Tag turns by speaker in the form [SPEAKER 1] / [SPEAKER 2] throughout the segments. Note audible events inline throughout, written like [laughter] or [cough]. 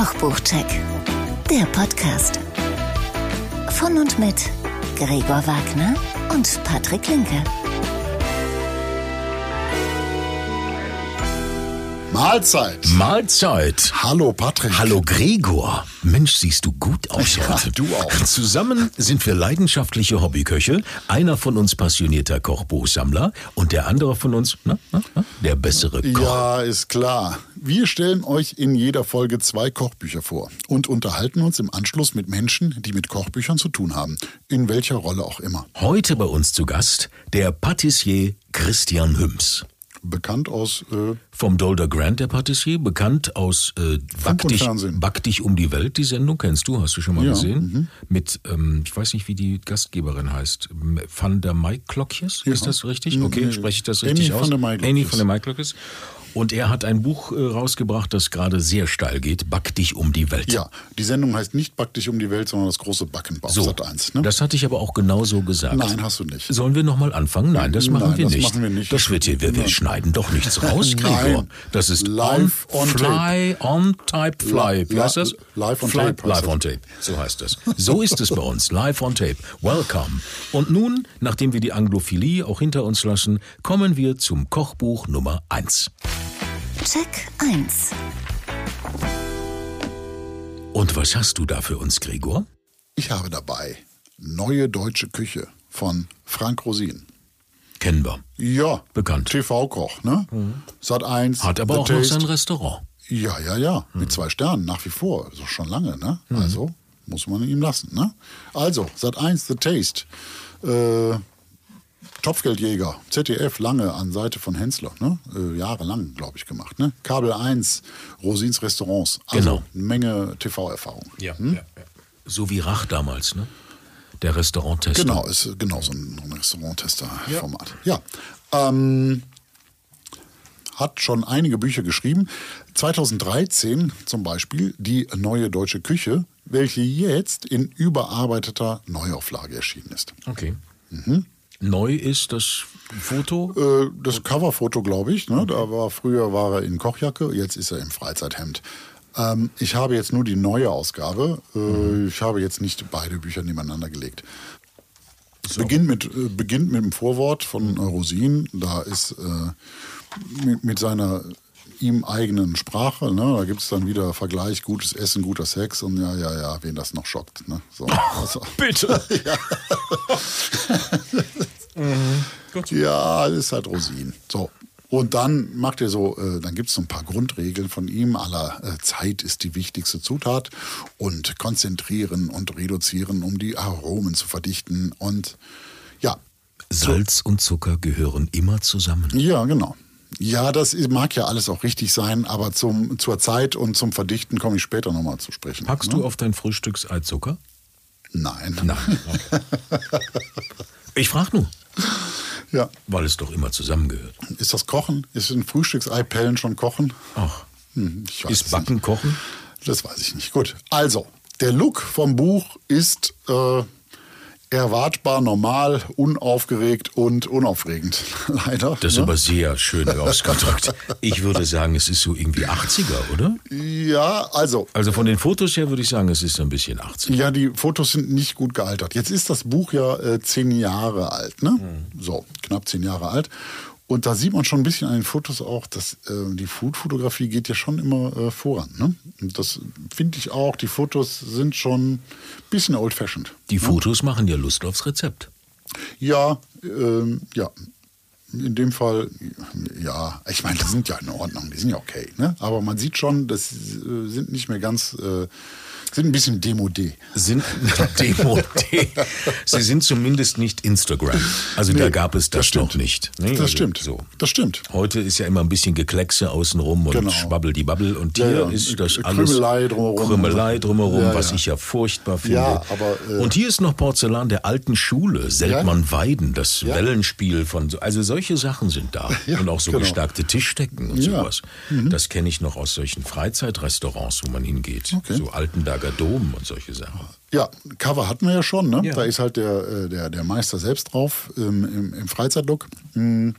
[SPEAKER 1] Kochbuchcheck, der Podcast. Von und mit Gregor Wagner und Patrick Linke.
[SPEAKER 2] Mahlzeit.
[SPEAKER 3] Mahlzeit.
[SPEAKER 2] Hallo Patrick.
[SPEAKER 3] Hallo Gregor. Mensch, siehst du gut aus
[SPEAKER 2] Ja,
[SPEAKER 3] heute.
[SPEAKER 2] du auch.
[SPEAKER 3] Zusammen sind wir leidenschaftliche Hobbyköche. Einer von uns passionierter Kochbuchsammler und der andere von uns, na, na, na, der bessere Koch.
[SPEAKER 2] Ja, ist klar. Wir stellen euch in jeder Folge zwei Kochbücher vor und unterhalten uns im Anschluss mit Menschen, die mit Kochbüchern zu tun haben. In welcher Rolle auch immer.
[SPEAKER 3] Heute bei uns zu Gast der Patissier Christian Hüms.
[SPEAKER 2] Bekannt aus, äh,
[SPEAKER 3] Vom Dolder Grant, der Patissier, bekannt aus äh, Back, dich. Back dich um die Welt, die Sendung, kennst du, hast du schon mal
[SPEAKER 2] Ja,
[SPEAKER 3] gesehen? Mit, ähm, ich weiß nicht, wie die Gastgeberin heißt, Van der Maiklokjes, ist das richtig? Okay,
[SPEAKER 2] nee.
[SPEAKER 3] spreche ich das
[SPEAKER 2] Annie
[SPEAKER 3] richtig
[SPEAKER 2] van
[SPEAKER 3] aus?
[SPEAKER 2] der Maiklokjes.
[SPEAKER 3] Annie von der Maiklokjes. Und er hat ein Buch äh, rausgebracht, das gerade sehr steil geht, Back dich um die Welt.
[SPEAKER 2] ja, die Sendung heißt nicht Back dich um die Welt, sondern das große Backen auf
[SPEAKER 3] So,
[SPEAKER 2] Sat 1. Ne?
[SPEAKER 3] das hatte ich aber auch genauso gesagt.
[SPEAKER 2] Nein, hast du nicht.
[SPEAKER 3] Sollen wir nochmal anfangen? Nein, das machen
[SPEAKER 2] Nein,
[SPEAKER 3] wir
[SPEAKER 2] das
[SPEAKER 3] nicht.
[SPEAKER 2] machen wir nicht.
[SPEAKER 3] Das wird hier, wir, wir schneiden doch nichts [laughs] raus, Gregor. Das ist
[SPEAKER 2] Live
[SPEAKER 3] on,
[SPEAKER 2] on
[SPEAKER 3] Fly, on Type Fly. Wie heißt das?
[SPEAKER 2] Live on
[SPEAKER 3] Fly,
[SPEAKER 2] Tape
[SPEAKER 3] Live on Tape, so heißt das. So ist es bei uns, Live on Tape. Welcome. Und nun, nachdem wir die Anglophilie auch hinter uns lassen, kommen wir zum Kochbuch Nummer 1.
[SPEAKER 1] Check 1.
[SPEAKER 3] Und was hast du da für uns, Gregor?
[SPEAKER 2] Ich habe dabei Neue Deutsche Küche von Frank Rosin.
[SPEAKER 3] Kennen wir.
[SPEAKER 2] Ja,
[SPEAKER 3] Bekannt.
[SPEAKER 2] TV-Koch, ne? Sat 1.
[SPEAKER 3] Hat aber
[SPEAKER 2] The
[SPEAKER 3] auch noch
[SPEAKER 2] Taste.
[SPEAKER 3] sein Restaurant.
[SPEAKER 2] Ja, ja, ja. Mit zwei Sternen nach wie vor. Also schon lange, ne?
[SPEAKER 3] Mhm.
[SPEAKER 2] Also muss man ihm lassen, ne? Also, Sat 1, The Taste. Äh, Topfgeldjäger, ZDF, lange an Seite von Hensler, ne? Äh, jahrelang, glaube ich, gemacht, ne? Kabel 1, Rosins Restaurants. Also
[SPEAKER 3] Genau.
[SPEAKER 2] eine Menge TV-Erfahrung.
[SPEAKER 3] Ja, ja, ja. So wie Rach damals, ne? Der Restauranttester.
[SPEAKER 2] Genau, ist genau so ein, ein Restauranttester-Format. Ja. Ähm, hat schon einige Bücher geschrieben. 2013 zum Beispiel die Neue Deutsche Küche, welche jetzt in überarbeiteter Neuauflage erschienen ist.
[SPEAKER 3] Okay.
[SPEAKER 2] Mhm.
[SPEAKER 3] Neu ist das Foto.
[SPEAKER 2] Äh, das Coverfoto, glaube ich. Ne? Da war früher war er in Kochjacke, jetzt ist er im Freizeithemd. Ähm, ich habe jetzt nur die neue Ausgabe. Äh, Ich habe jetzt nicht beide Bücher nebeneinander gelegt. Es beginnt mit, äh, beginnt mit dem Vorwort von äh, Rosin. Da ist mit, mit seiner ihm eigenen Sprache. Ne? Da gibt es dann wieder Vergleich, gutes Essen, guter Sex und ja, ja, ja, wen das noch schockt. Ne? So, [laughs] also,
[SPEAKER 3] Bitte. [laughs] [laughs]
[SPEAKER 2] Ja, das ist halt Rosin. So. Und dann macht er so, äh, dann gibt es so ein paar Grundregeln von ihm, aller äh, Zeit ist die wichtigste Zutat und konzentrieren und reduzieren, um die Aromen zu verdichten und ja,
[SPEAKER 3] Salz und Zucker gehören immer zusammen.
[SPEAKER 2] ja, genau. Ja, das mag ja alles auch richtig sein, aber zum, zur Zeit und zum Verdichten komme ich später nochmal zu sprechen.
[SPEAKER 3] Packst
[SPEAKER 2] ne?
[SPEAKER 3] du auf dein Frühstücksei Zucker?
[SPEAKER 2] Nein.
[SPEAKER 3] Nein. [laughs] ich frage nur, [laughs]
[SPEAKER 2] Ja.
[SPEAKER 3] weil es doch immer zusammengehört.
[SPEAKER 2] Ist das Kochen? Ist ein Frühstücksei-Pellen schon Kochen?
[SPEAKER 3] Ach,
[SPEAKER 2] Hm, ich weiß es
[SPEAKER 3] ist Backen Kochen?
[SPEAKER 2] Das weiß ich nicht. Gut, also, der Look vom Buch ist äh, erwartbar normal, unaufgeregt und unaufregend. [laughs] Leider.
[SPEAKER 3] Das ist
[SPEAKER 2] ne?
[SPEAKER 3] aber sehr schön ausgedrückt. Ich würde sagen, es ist so irgendwie 80er, oder?
[SPEAKER 2] Ja, also.
[SPEAKER 3] Also von den Fotos her würde ich sagen, es ist so ein bisschen 80er.
[SPEAKER 2] Ja, die Fotos sind nicht gut gealtert. Jetzt ist das Buch ja äh, zehn Jahre alt, ne?
[SPEAKER 3] Mhm.
[SPEAKER 2] So, knapp zehn Jahre alt. Und da sieht man schon ein bisschen an den Fotos auch, dass äh, die Food-Fotografie geht ja schon immer äh, voran. Ne? Und das finde ich auch. Die Fotos sind schon ein bisschen old-fashioned.
[SPEAKER 3] Die Fotos machen ja Lust aufs Rezept.
[SPEAKER 2] Ja, ähm, ja. In dem Fall, ja, ich meine, die sind ja in Ordnung, die sind ja okay. Ne? Aber man sieht schon, das äh, sind nicht mehr ganz, äh, sind ein bisschen demodé.
[SPEAKER 3] Sind [laughs] demodé. Sie sind zumindest nicht Instagram. Also da
[SPEAKER 2] Nee,
[SPEAKER 3] gab es das,
[SPEAKER 2] das stimmt.
[SPEAKER 3] noch nicht. Nee,
[SPEAKER 2] Das
[SPEAKER 3] also
[SPEAKER 2] stimmt.
[SPEAKER 3] So.
[SPEAKER 2] Das stimmt.
[SPEAKER 3] Heute ist ja immer ein bisschen Gekleckse außenrum und
[SPEAKER 2] Genau.
[SPEAKER 3] schwabbel die Babbel. Und
[SPEAKER 2] Ja,
[SPEAKER 3] hier
[SPEAKER 2] ja.
[SPEAKER 3] ist das
[SPEAKER 2] Krümelei
[SPEAKER 3] alles
[SPEAKER 2] drumherum.
[SPEAKER 3] Krümelei drumherum,
[SPEAKER 2] Ja,
[SPEAKER 3] was
[SPEAKER 2] ja.
[SPEAKER 3] ich ja furchtbar finde.
[SPEAKER 2] Ja, aber, äh,
[SPEAKER 3] und hier ist noch Porzellan der alten Schule, Seltmann-Weiden, das
[SPEAKER 2] Ja.
[SPEAKER 3] Wellenspiel von, so- also solche Sachen sind da. [laughs]
[SPEAKER 2] Ja,
[SPEAKER 3] und auch so
[SPEAKER 2] genau.
[SPEAKER 3] gestärkte Tischdecken und
[SPEAKER 2] Ja. Mhm.
[SPEAKER 3] sowas. Das kenne ich noch aus solchen Freizeitrestaurants, wo man hingeht.
[SPEAKER 2] Okay.
[SPEAKER 3] So Altenberger Dom und solche Sachen.
[SPEAKER 2] Ja, Cover hatten wir ja schon. Ne?
[SPEAKER 3] Ja.
[SPEAKER 2] Da ist halt der, äh, der, der Meister selbst drauf ähm, im, im Freizeitlook. Mm.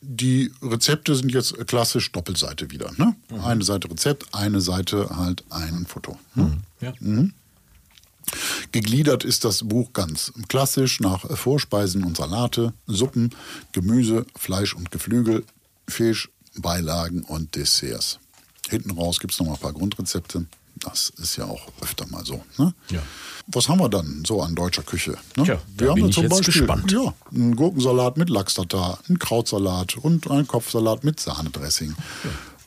[SPEAKER 2] die Rezepte sind jetzt klassisch Doppelseite wieder. Ne? Eine Seite Rezept, eine Seite halt ein Foto. Ne?
[SPEAKER 3] Ja.
[SPEAKER 2] Gegliedert ist das Buch ganz klassisch nach Vorspeisen und Salate, Suppen, Gemüse, Fleisch und Geflügel, Fisch, Beilagen und Desserts. Hinten raus gibt es noch mal ein paar Grundrezepte. Das ist ja auch öfter mal so. Ne?
[SPEAKER 3] Ja.
[SPEAKER 2] Was haben wir dann so an deutscher Küche? Ne?
[SPEAKER 3] Tja, da bin ich jetzt gespannt.
[SPEAKER 2] Ja, einen Gurkensalat mit Lachs-Tatar, einen Krautsalat und einen Kopfsalat mit Sahnedressing.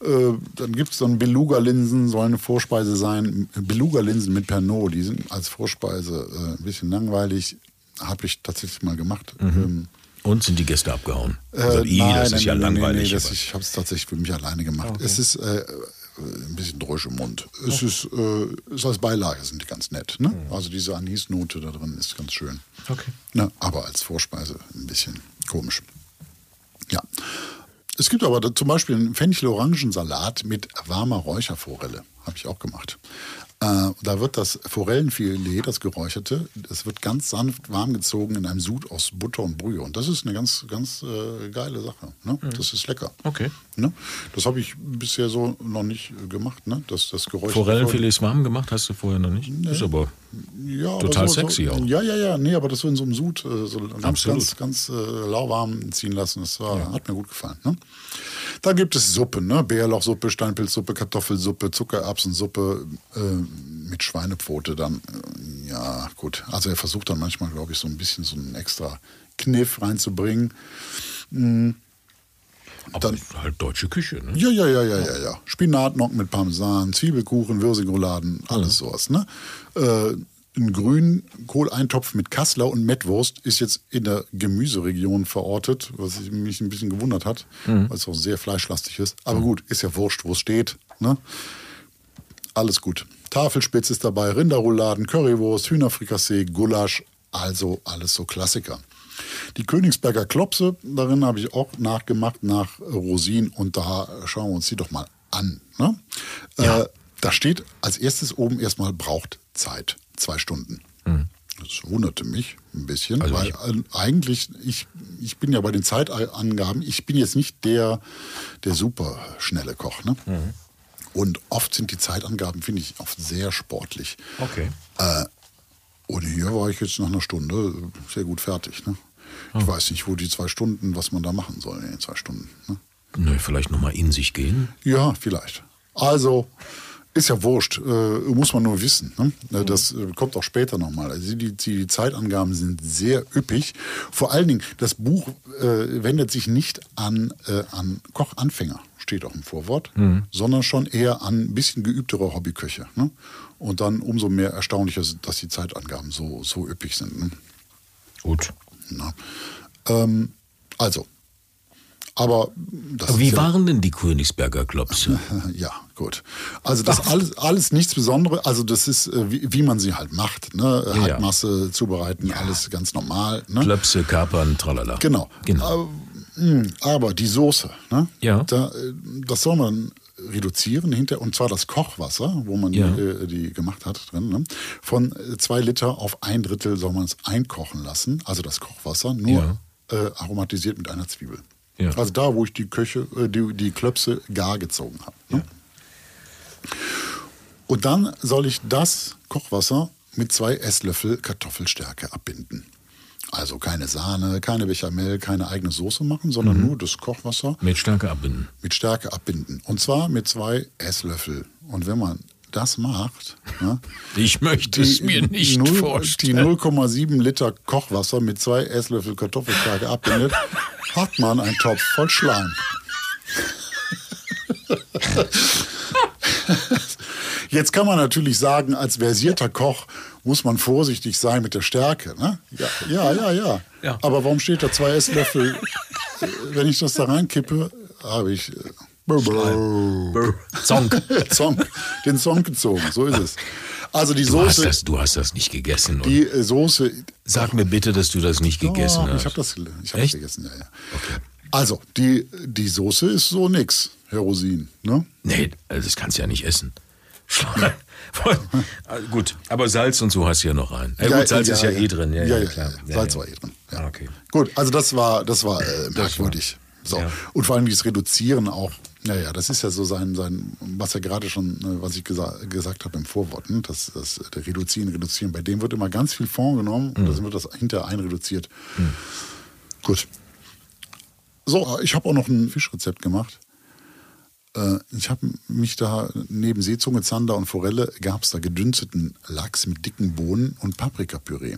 [SPEAKER 2] Äh, dann gibt es dann Beluga-Linsen, soll eine Vorspeise sein. Beluga-Linsen mit Pernod, die sind als Vorspeise äh, ein bisschen langweilig. Habe ich tatsächlich mal gemacht. Ähm,
[SPEAKER 3] Und sind die Gäste abgehauen?
[SPEAKER 2] äh,
[SPEAKER 3] Also, i,
[SPEAKER 2] nein,
[SPEAKER 3] das
[SPEAKER 2] nein,
[SPEAKER 3] ist ja
[SPEAKER 2] nein,
[SPEAKER 3] langweilig.
[SPEAKER 2] Nee, nee, das, ich habe es tatsächlich für mich alleine gemacht. Es ist äh, ein bisschen Drösch im Mund. Es ist, äh, ist als Beilage sind die ganz nett. Ne? Also diese Anisnote da drin ist ganz schön.
[SPEAKER 3] Okay.
[SPEAKER 2] Ne? Aber als Vorspeise ein bisschen komisch. Ja. Es gibt aber zum Beispiel einen Fenchel-Orangensalat mit warmer Räucherforelle. Habe ich auch gemacht. Äh, da wird das Forellenfilet, das geräucherte, das wird ganz sanft warm gezogen in einem Sud aus Butter und Brühe. Und das ist eine ganz, ganz äh, geile Sache. Ne? Das ist lecker.
[SPEAKER 3] Okay.
[SPEAKER 2] Ne? Das habe ich bisher so noch nicht äh, gemacht. Ne? Das, das geräucherte
[SPEAKER 3] Forellenfilets warm gemacht hast du vorher noch nicht? Ist aber
[SPEAKER 2] ja, aber
[SPEAKER 3] Total
[SPEAKER 2] so,
[SPEAKER 3] sexy
[SPEAKER 2] so,
[SPEAKER 3] auch.
[SPEAKER 2] Ja, ja, ja. Nee, aber das so in so einem Sud äh, so ganz, ganz, ganz äh, lauwarm ziehen lassen. Das war, hat mir gut gefallen. Ne? Dann gibt es Suppen, ne? Bärlauchsuppe, Steinpilzsuppe, Kartoffelsuppe, Zuckererbsensuppe äh, mit Schweinepfote. Dann, äh, ja, gut. Also er versucht dann manchmal, glaube ich, so ein bisschen so einen extra Kniff reinzubringen.
[SPEAKER 3] aber
[SPEAKER 2] Dann-
[SPEAKER 3] halt deutsche Küche. Ne?
[SPEAKER 2] Ja, ja, ja, ja, ja, ja. Spinatnocken mit Parmesan, Zwiebelkuchen, Würsingrouladen, alles sowas. Ne? Äh, ein Grünkohleintopf mit Kassler und Mettwurst ist jetzt in der Gemüseregion verortet, was ich- mich ein bisschen gewundert hat, weil es auch sehr fleischlastig ist. Aber gut, ist ja wurscht, wo es steht. Ne? Alles gut. Tafelspitz ist dabei, Rinderrouladen, Currywurst, Hühnerfrikassee, Gulasch, also alles so Klassiker. Die Königsberger Klopse, darin habe ich auch nachgemacht nach Rosin und da schauen wir uns die doch mal an. Ne? Äh, da steht als erstes oben erstmal braucht Zeit, zwei Stunden. Das wunderte mich ein bisschen,
[SPEAKER 3] Also
[SPEAKER 2] weil
[SPEAKER 3] ich-
[SPEAKER 2] äh, eigentlich, ich, ich bin ja bei den Zeitangaben, ich bin jetzt nicht der, der super schnelle Koch. Ne? Und oft sind die Zeitangaben, finde ich, oft sehr sportlich.
[SPEAKER 3] Okay.
[SPEAKER 2] Und hier war ich jetzt nach einer Stunde sehr gut fertig. Ne? Ich weiß nicht, wo die zwei Stunden, was man da machen soll in den zwei Stunden. Ne?
[SPEAKER 3] Nö, vielleicht nochmal in sich gehen.
[SPEAKER 2] Ja, vielleicht. Also, ist ja wurscht, äh, muss man nur wissen. Ne? Äh, Das äh, kommt auch später nochmal. Also die, die, Zeitangaben sind sehr üppig. Vor allen Dingen, das Buch äh, wendet sich nicht an, äh, an Kochanfänger, steht auch im Vorwort, sondern schon eher an ein bisschen geübtere Hobbyköche. Ne? Und dann umso mehr erstaunlicher, dass die Zeitangaben so, so üppig sind. Ne?
[SPEAKER 3] Gut.
[SPEAKER 2] Ähm, also, aber das
[SPEAKER 3] Aber wie
[SPEAKER 2] ja-
[SPEAKER 3] waren denn die Königsberger Klopse? [laughs]
[SPEAKER 2] ja, gut. Also das alles, alles nichts Besonderes. Also das ist, äh, wie, wie man sie halt macht. Ne?
[SPEAKER 3] Ja, ja.
[SPEAKER 2] Hackmasse zubereiten, alles ganz normal. Ne?
[SPEAKER 3] Klöpse, Kapern, tralala.
[SPEAKER 2] Genau.
[SPEAKER 3] Genau.
[SPEAKER 2] Aber, mh, aber die Soße, ne?
[SPEAKER 3] Ja.
[SPEAKER 2] da, äh, das soll man reduzieren hinter und zwar das Kochwasser, wo man
[SPEAKER 3] Ja.
[SPEAKER 2] die, äh, die gemacht hat drin, ne? von zwei Liter auf ein Drittel soll man es einkochen lassen, also das Kochwasser nur äh, aromatisiert mit einer Zwiebel.
[SPEAKER 3] Ja.
[SPEAKER 2] Also da, wo ich die Köche, äh, die, die Klöpse gar gezogen habe. Ne? Und dann soll ich das Kochwasser mit zwei Esslöffel Kartoffelstärke abbinden. Also keine Sahne, keine Bechamel, keine eigene Soße machen, sondern nur das Kochwasser
[SPEAKER 3] Mit Stärke abbinden.
[SPEAKER 2] mit Stärke abbinden. Und zwar mit zwei Esslöffel. Und wenn man das macht, ne, [laughs]
[SPEAKER 3] Ich möchte es mir nicht
[SPEAKER 2] null- die
[SPEAKER 3] vorstellen.
[SPEAKER 2] 0,7 Liter Kochwasser mit zwei Esslöffel Kartoffelstärke abbindet, [laughs] hat man einen Topf voll Schleim. Jetzt kann man natürlich sagen, als versierter Koch muss man vorsichtig sein mit der Stärke. Ne? Ja, ja, ja, ja,
[SPEAKER 3] Ja.
[SPEAKER 2] Aber warum steht da zwei Esslöffel? Wenn ich das da reinkippe, habe ich äh,
[SPEAKER 3] Brr. Zonk. [laughs]
[SPEAKER 2] Zonk, den Zonk gezogen. So ist es. Also die
[SPEAKER 3] Du hast,
[SPEAKER 2] Soße,
[SPEAKER 3] das, du hast das nicht gegessen.
[SPEAKER 2] Die äh, Soße.
[SPEAKER 3] sag mir bitte, dass du das nicht gegessen
[SPEAKER 2] Oh,
[SPEAKER 3] hast.
[SPEAKER 2] ich habe das, ich hab
[SPEAKER 3] Echt?
[SPEAKER 2] das gegessen, ja, ja. Also die, die Soße ist so nix, Herr Rosin. Ne?
[SPEAKER 3] Nee, also das kannst du ja nicht essen. [laughs] Also gut, aber Salz und so hast du ja noch rein. Ja, gut, Salz ist ja, eh drin. Ja, ja, klar.
[SPEAKER 2] Salz
[SPEAKER 3] ja,
[SPEAKER 2] war eh drin. Ja.
[SPEAKER 3] Ah, okay.
[SPEAKER 2] Gut, also das war, das war äh, merkwürdig. So.
[SPEAKER 3] Ja.
[SPEAKER 2] Und vor allem dieses Reduzieren auch, naja, das ist ja so sein, sein was er gerade schon, äh, was ich gesa gesagt habe im Vorwort, ne? das, das der Reduzieren, Reduzieren. Bei dem wird immer ganz viel Fond genommen und dann wird das hinterher einreduziert. Gut. So, ich habe auch noch ein Fischrezept gemacht. Äh, Ich habe mich da neben Seezunge, Zander und Forelle gab es da gedünsteten Lachs mit dicken Bohnen und Paprikapüree.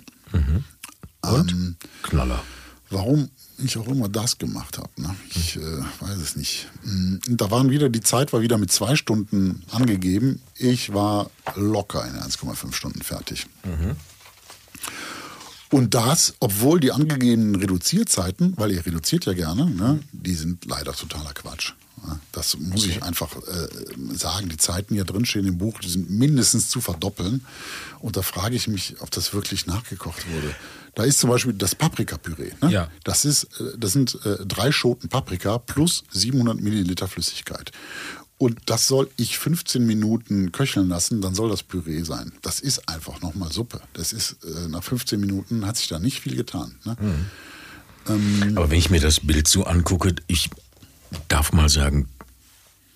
[SPEAKER 3] Und?
[SPEAKER 2] Ähm,
[SPEAKER 3] Knaller.
[SPEAKER 2] Warum ich auch immer das gemacht habe, ne? ich äh, weiß es nicht. Mm, Da waren wieder, die Zeit war wieder mit zwei Stunden angegeben. Ich war locker in 1,5 Stunden fertig. Und das, obwohl die angegebenen Reduzierzeiten, weil ihr reduziert ja gerne, ne, die sind leider totaler Quatsch. Das muss ich einfach äh, sagen. Die Zeiten, die ja drinstehen im Buch, die sind mindestens zu verdoppeln. Und da frage ich mich, ob das wirklich nachgekocht wurde. Da ist zum Beispiel das Paprikapüree. Ne?
[SPEAKER 3] Ja.
[SPEAKER 2] Das, ist, äh, das sind äh, drei Schoten Paprika plus 700 Milliliter Flüssigkeit. Und das soll ich 15 Minuten köcheln lassen, dann soll das Püree sein. Das ist einfach nochmal Suppe. Das ist, äh, nach 15 Minuten hat sich da nicht viel getan. Ne?
[SPEAKER 3] Aber wenn ich mir das Bild so angucke, ich darf mal sagen,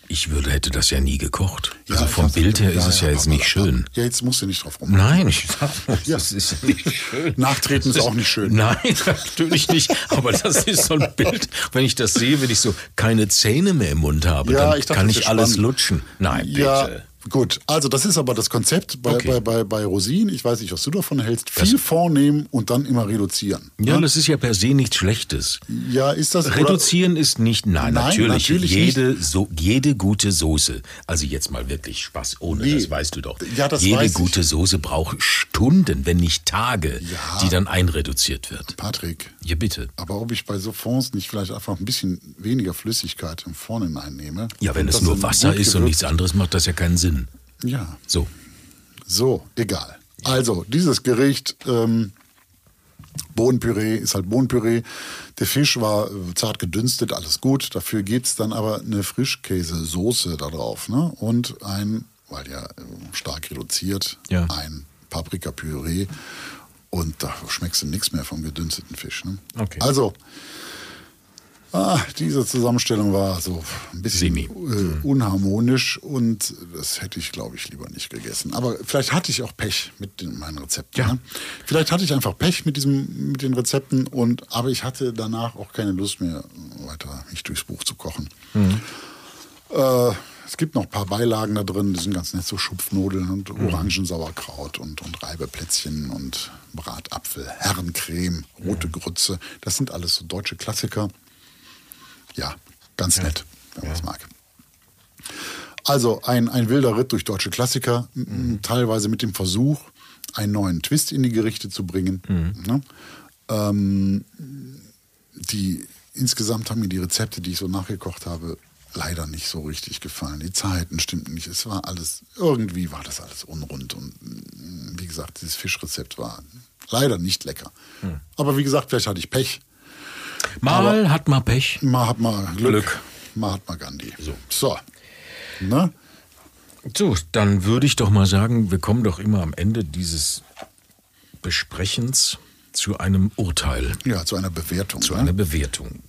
[SPEAKER 3] ich würde, hätte das ja nie gekocht.
[SPEAKER 2] Ja,
[SPEAKER 3] also vom Bild her ist es ja jetzt
[SPEAKER 2] aber-
[SPEAKER 3] nicht schön.
[SPEAKER 2] Ja, jetzt musst du nicht drauf rum.
[SPEAKER 3] Nein, ich [laughs] sag, das ist nicht schön.
[SPEAKER 2] Nachtreten ist auch nicht schön.
[SPEAKER 3] Nein, [laughs] natürlich nicht. Aber das ist so ein Bild. Wenn ich das sehe, wenn ich so keine Zähne mehr im Mund habe,
[SPEAKER 2] Ja,
[SPEAKER 3] dann
[SPEAKER 2] ich dachte,
[SPEAKER 3] kann ich alles
[SPEAKER 2] spannend.
[SPEAKER 3] lutschen. Nein,
[SPEAKER 2] Ja,
[SPEAKER 3] bitte.
[SPEAKER 2] Gut. Also das ist aber das Konzept bei,
[SPEAKER 3] Okay.
[SPEAKER 2] bei, bei, bei Rosinen. Ich weiß nicht, was du davon hältst. Viel vornehmen und dann immer reduzieren.
[SPEAKER 3] Ja, das ist ja per se nichts Schlechtes.
[SPEAKER 2] Ja, ist das... oder-
[SPEAKER 3] Reduzieren ist nicht, nein,
[SPEAKER 2] Nein,
[SPEAKER 3] natürlich,
[SPEAKER 2] natürlich
[SPEAKER 3] jede, So, jede gute Soße, also jetzt mal wirklich Spaß ohne,
[SPEAKER 2] Nee.
[SPEAKER 3] das weißt du doch.
[SPEAKER 2] Ja, das
[SPEAKER 3] jede
[SPEAKER 2] weiß ich.
[SPEAKER 3] gute Soße braucht Stunden, wenn nicht Tage,
[SPEAKER 2] Ja.
[SPEAKER 3] die dann einreduziert wird.
[SPEAKER 2] Patrick,
[SPEAKER 3] Ja, bitte.
[SPEAKER 2] aber ob ich bei so Fonds nicht vielleicht einfach ein bisschen weniger Flüssigkeit im Vorhinein nehme?
[SPEAKER 3] Ja, wenn es
[SPEAKER 2] das
[SPEAKER 3] nur Wasser ist und nichts anderes, macht das ja keinen Sinn.
[SPEAKER 2] Ja,
[SPEAKER 3] So.
[SPEAKER 2] so, egal. Also, dieses Gericht, ähm, Bohnenpüree ist halt Bohnenpüree. Der Fisch war äh, zart gedünstet, alles gut. Dafür gibt's dann aber eine Frischkäsesoße da drauf. Ne? Und ein, weil ja äh, stark reduziert,
[SPEAKER 3] Ja.
[SPEAKER 2] ein Paprikapüree. Und da schmeckst du nichts mehr vom gedünsteten Fisch. Ne?
[SPEAKER 3] Okay.
[SPEAKER 2] Also, ah, diese Zusammenstellung war so ein bisschen äh, unharmonisch und das hätte ich, glaube ich, lieber nicht gegessen. Aber vielleicht hatte ich auch Pech mit den, meinen Rezepten.
[SPEAKER 3] Ja.
[SPEAKER 2] Ne? Vielleicht hatte ich einfach Pech mit, diesem, mit den Rezepten, und, aber ich hatte danach auch keine Lust mehr, weiter mich durchs Buch zu kochen. Äh, es gibt noch ein paar Beilagen da drin, die sind ganz nett, so Schupfnudeln und Orangensauerkraut und, und Reibeplätzchen und Bratapfel, Herrencreme, rote Grütze. Das sind alles so deutsche Klassiker. Ja, ganz nett, wenn man es mag. Also ein, ein wilder Ritt durch deutsche Klassiker, m- teilweise mit dem Versuch, einen neuen Twist in die Gerichte zu bringen. Ne? Ähm, die insgesamt haben mir die Rezepte, die ich so nachgekocht habe, leider nicht so richtig gefallen. Die Zeiten stimmten nicht. Es war alles, irgendwie war das alles unrund. Und wie gesagt, dieses Fischrezept war leider nicht lecker. Aber wie gesagt, vielleicht hatte ich Pech.
[SPEAKER 3] Mal hat man Pech.
[SPEAKER 2] Mal hat man Glück,
[SPEAKER 3] Glück.
[SPEAKER 2] mal hat man Gandhi. So. so. Ne?
[SPEAKER 3] So, dann würde ich doch mal sagen, wir kommen doch immer am Ende dieses Besprechens zu einem Urteil,
[SPEAKER 2] Ja, zu einer Bewertung.
[SPEAKER 3] zu
[SPEAKER 2] ne?
[SPEAKER 3] einer Bewertung.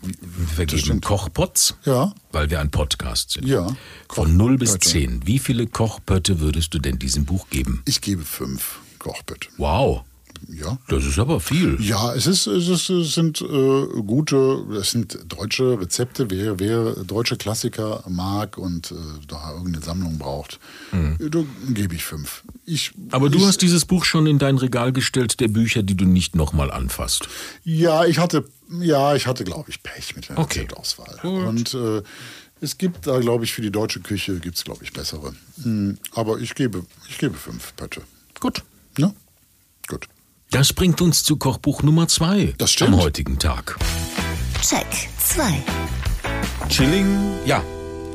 [SPEAKER 3] Wir geben. Kochpots,
[SPEAKER 2] Ja.
[SPEAKER 3] weil wir ein Podcast sind.
[SPEAKER 2] Ja.
[SPEAKER 3] Von 0 bis
[SPEAKER 2] Kochpötte.
[SPEAKER 3] 10. Wie viele Kochpötte würdest du denn diesem Buch geben?
[SPEAKER 2] Ich gebe fünf Kochbötte.
[SPEAKER 3] Wow,
[SPEAKER 2] Ja.
[SPEAKER 3] das ist aber viel.
[SPEAKER 2] Ja, es, ist, es, ist, sind äh, gute, es sind deutsche Rezepte. Wer, wer deutsche Klassiker mag und äh, da irgendeine Sammlung braucht, da gebe ich fünf. Ich,
[SPEAKER 3] Aber du
[SPEAKER 2] ich,
[SPEAKER 3] hast dieses Buch schon in dein Regal gestellt, der Bücher, die du nicht nochmal anfasst.
[SPEAKER 2] Ja, ich hatte, ja, ich hatte, glaube ich, Pech mit der
[SPEAKER 3] Okay.
[SPEAKER 2] Rezeptauswahl. Und äh, es gibt da, glaube ich, für die deutsche Küche gibt es, glaube ich, bessere. Hm, aber ich gebe, ich gebe fünf Pötte.
[SPEAKER 3] Gut.
[SPEAKER 2] Ne? Gut.
[SPEAKER 3] Das bringt uns zu Kochbuch Nummer 2
[SPEAKER 2] Das stimmt.
[SPEAKER 3] am heutigen Tag.
[SPEAKER 1] Check 2.
[SPEAKER 3] Chilling. Ja,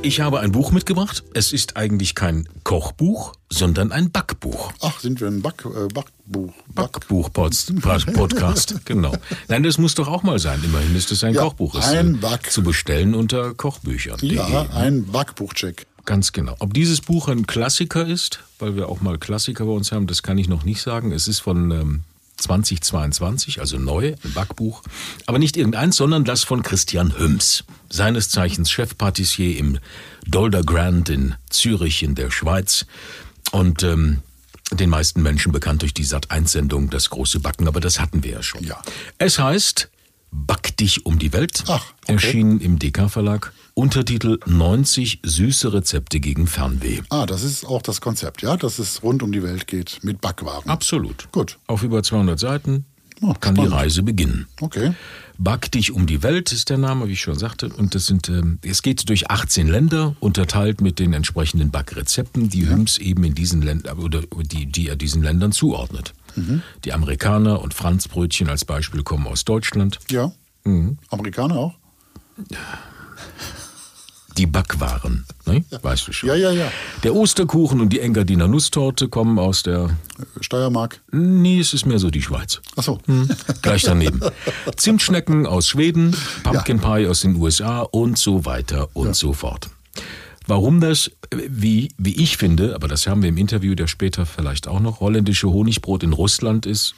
[SPEAKER 3] ich habe ein Buch mitgebracht. Es ist eigentlich kein Kochbuch, sondern ein Backbuch.
[SPEAKER 2] Ach, sind wir ein Back, äh, Backbuch? Back,
[SPEAKER 3] Backbuch-Podcast, [laughs] genau. Nein, das muss doch auch mal sein. Immerhin ist es ein
[SPEAKER 2] Ja,
[SPEAKER 3] Kochbuch. Es
[SPEAKER 2] ein
[SPEAKER 3] äh,
[SPEAKER 2] Back-
[SPEAKER 3] Zu bestellen unter Kochbüchern.de.
[SPEAKER 2] ja, ein Backbuchcheck.
[SPEAKER 3] Ganz genau. Ob dieses Buch ein Klassiker ist, weil wir auch mal Klassiker bei uns haben, das kann ich noch nicht sagen. Es ist von ähm, 2022, also neu, ein Backbuch. Aber nicht irgendeins, sondern das von Christian Hüms, seines Zeichens Chefpatissier im Dolder Grand in Zürich in der Schweiz. Und ähm, den meisten Menschen bekannt durch die Sat1-Sendung Das große Backen, aber das hatten wir ja schon.
[SPEAKER 2] Ja.
[SPEAKER 3] Es heißt Back dich um die Welt,
[SPEAKER 2] Ach, okay.
[SPEAKER 3] erschienen im DK-Verlag. Untertitel 90 süße Rezepte gegen Fernweh.
[SPEAKER 2] Ah, das ist auch das Konzept, ja, dass es rund um die Welt geht mit Backwaren.
[SPEAKER 3] Absolut.
[SPEAKER 2] Gut.
[SPEAKER 3] Auf über 200 Seiten
[SPEAKER 2] Oh,
[SPEAKER 3] kann
[SPEAKER 2] spannend.
[SPEAKER 3] die Reise beginnen.
[SPEAKER 2] Okay.
[SPEAKER 3] Back dich um die Welt ist der Name, wie ich schon sagte. Und das sind, ähm, es geht durch 18 Länder, unterteilt mit den entsprechenden Backrezepten, die Hüms eben in diesen Ländern oder die, die er diesen Ländern zuordnet.
[SPEAKER 2] Mhm.
[SPEAKER 3] Die Amerikaner und Franzbrötchen als Beispiel kommen aus Deutschland.
[SPEAKER 2] Ja.
[SPEAKER 3] Mhm.
[SPEAKER 2] Amerikaner auch?
[SPEAKER 3] Die Backwaren, ne? weißt du schon.
[SPEAKER 2] Ja, ja, ja.
[SPEAKER 3] Der Osterkuchen und die Engadiner Nusstorte kommen aus der.
[SPEAKER 2] Steiermark.
[SPEAKER 3] Nee, es ist mehr so die Schweiz.
[SPEAKER 2] Ach so.
[SPEAKER 3] Hm, gleich daneben. [laughs] Zimtschnecken aus Schweden, Pumpkin Pie aus den USA und so weiter und so fort. Warum das, wie, wie ich finde, aber das haben wir im Interview der später vielleicht auch noch, holländische Honigbrot in Russland ist.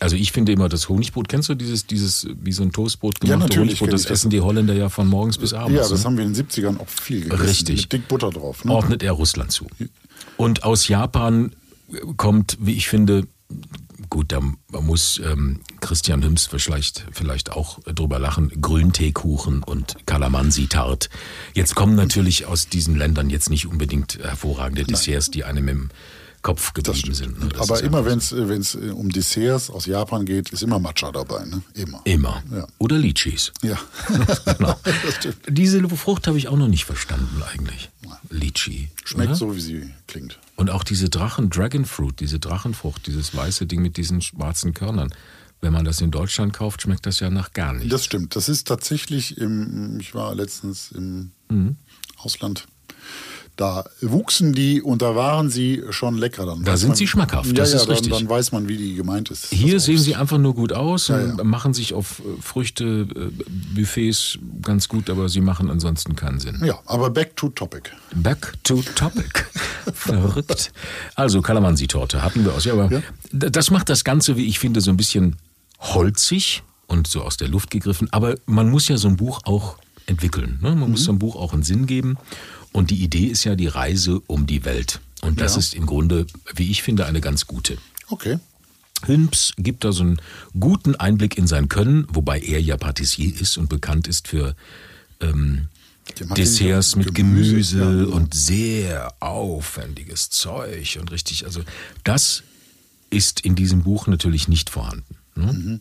[SPEAKER 3] Also ich finde immer das Honigbrot, kennst du dieses, dieses wie so ein Toastbrot
[SPEAKER 2] Ja,
[SPEAKER 3] gemachte
[SPEAKER 2] natürlich
[SPEAKER 3] Honigbrot, das essen die Holländer ja von morgens bis abends.
[SPEAKER 2] Ja, das
[SPEAKER 3] ne?
[SPEAKER 2] haben wir in den 70ern auch viel gegessen.
[SPEAKER 3] Richtig.
[SPEAKER 2] Mit dick Butter drauf. Ne?
[SPEAKER 3] ordnet er Russland zu. Und aus Japan kommt, wie ich finde, gut, da muss ähm, Christian Hüms vielleicht, vielleicht auch drüber lachen, Grünteekuchen und Kalamansi-Tart. Jetzt kommen natürlich aus diesen Ländern jetzt nicht unbedingt hervorragende Desserts, die einem im Kopf geblieben sind. ne?
[SPEAKER 2] Aber immer wenn es äh, um Desserts aus Japan geht, ist immer Matcha dabei. Ne? Immer.
[SPEAKER 3] Immer.
[SPEAKER 2] Ja.
[SPEAKER 3] Oder Litchis.
[SPEAKER 2] Ja. [laughs]
[SPEAKER 3] Genau. Diese Frucht habe ich auch noch nicht verstanden eigentlich. Litchi.
[SPEAKER 2] Schmeckt
[SPEAKER 3] oder?
[SPEAKER 2] so, wie sie klingt.
[SPEAKER 3] Und auch diese Drachen, Dragon Fruit, diese Drachenfrucht, dieses weiße Ding mit diesen schwarzen Körnern. Wenn man das in Deutschland kauft, schmeckt das ja nach gar nichts.
[SPEAKER 2] Das stimmt. Das ist tatsächlich im, ich war letztens im
[SPEAKER 3] Mhm.
[SPEAKER 2] Ausland. Da wuchsen die und da waren sie schon lecker. Dann
[SPEAKER 3] Da sind
[SPEAKER 2] man,
[SPEAKER 3] sie schmackhaft, das
[SPEAKER 2] ja,
[SPEAKER 3] ist
[SPEAKER 2] dann,
[SPEAKER 3] richtig.
[SPEAKER 2] Dann weiß man, wie die gemeint ist.
[SPEAKER 3] Hier sehen sie einfach nur gut aus
[SPEAKER 2] Ja,
[SPEAKER 3] und machen sich auf äh, Früchte, äh, Buffets ganz gut, aber sie machen ansonsten keinen Sinn.
[SPEAKER 2] Ja, aber back to topic.
[SPEAKER 3] Back to topic. [laughs] Verrückt. Also Kalamansi-Torte hatten wir aus. Ja, aber das macht das Ganze, wie ich finde, so ein bisschen holzig und so aus der Luft gegriffen. Aber man muss ja so ein Buch auch entwickeln. Ne? Man
[SPEAKER 2] Mhm.
[SPEAKER 3] muss so einem Buch auch einen Sinn geben. Und die Idee ist ja die Reise um die Welt. Und das
[SPEAKER 2] Ja.
[SPEAKER 3] ist im Grunde, wie ich finde, eine ganz gute.
[SPEAKER 2] Okay.
[SPEAKER 3] Hüms gibt da so einen guten Einblick in sein Können, wobei er ja Patissier ist und bekannt ist für ähm, Desserts mit Gemüse,
[SPEAKER 2] Gemüse, ja, genau.
[SPEAKER 3] und sehr aufwendiges Zeug und richtig, also das ist in diesem Buch natürlich nicht vorhanden. Ne?
[SPEAKER 2] Mhm.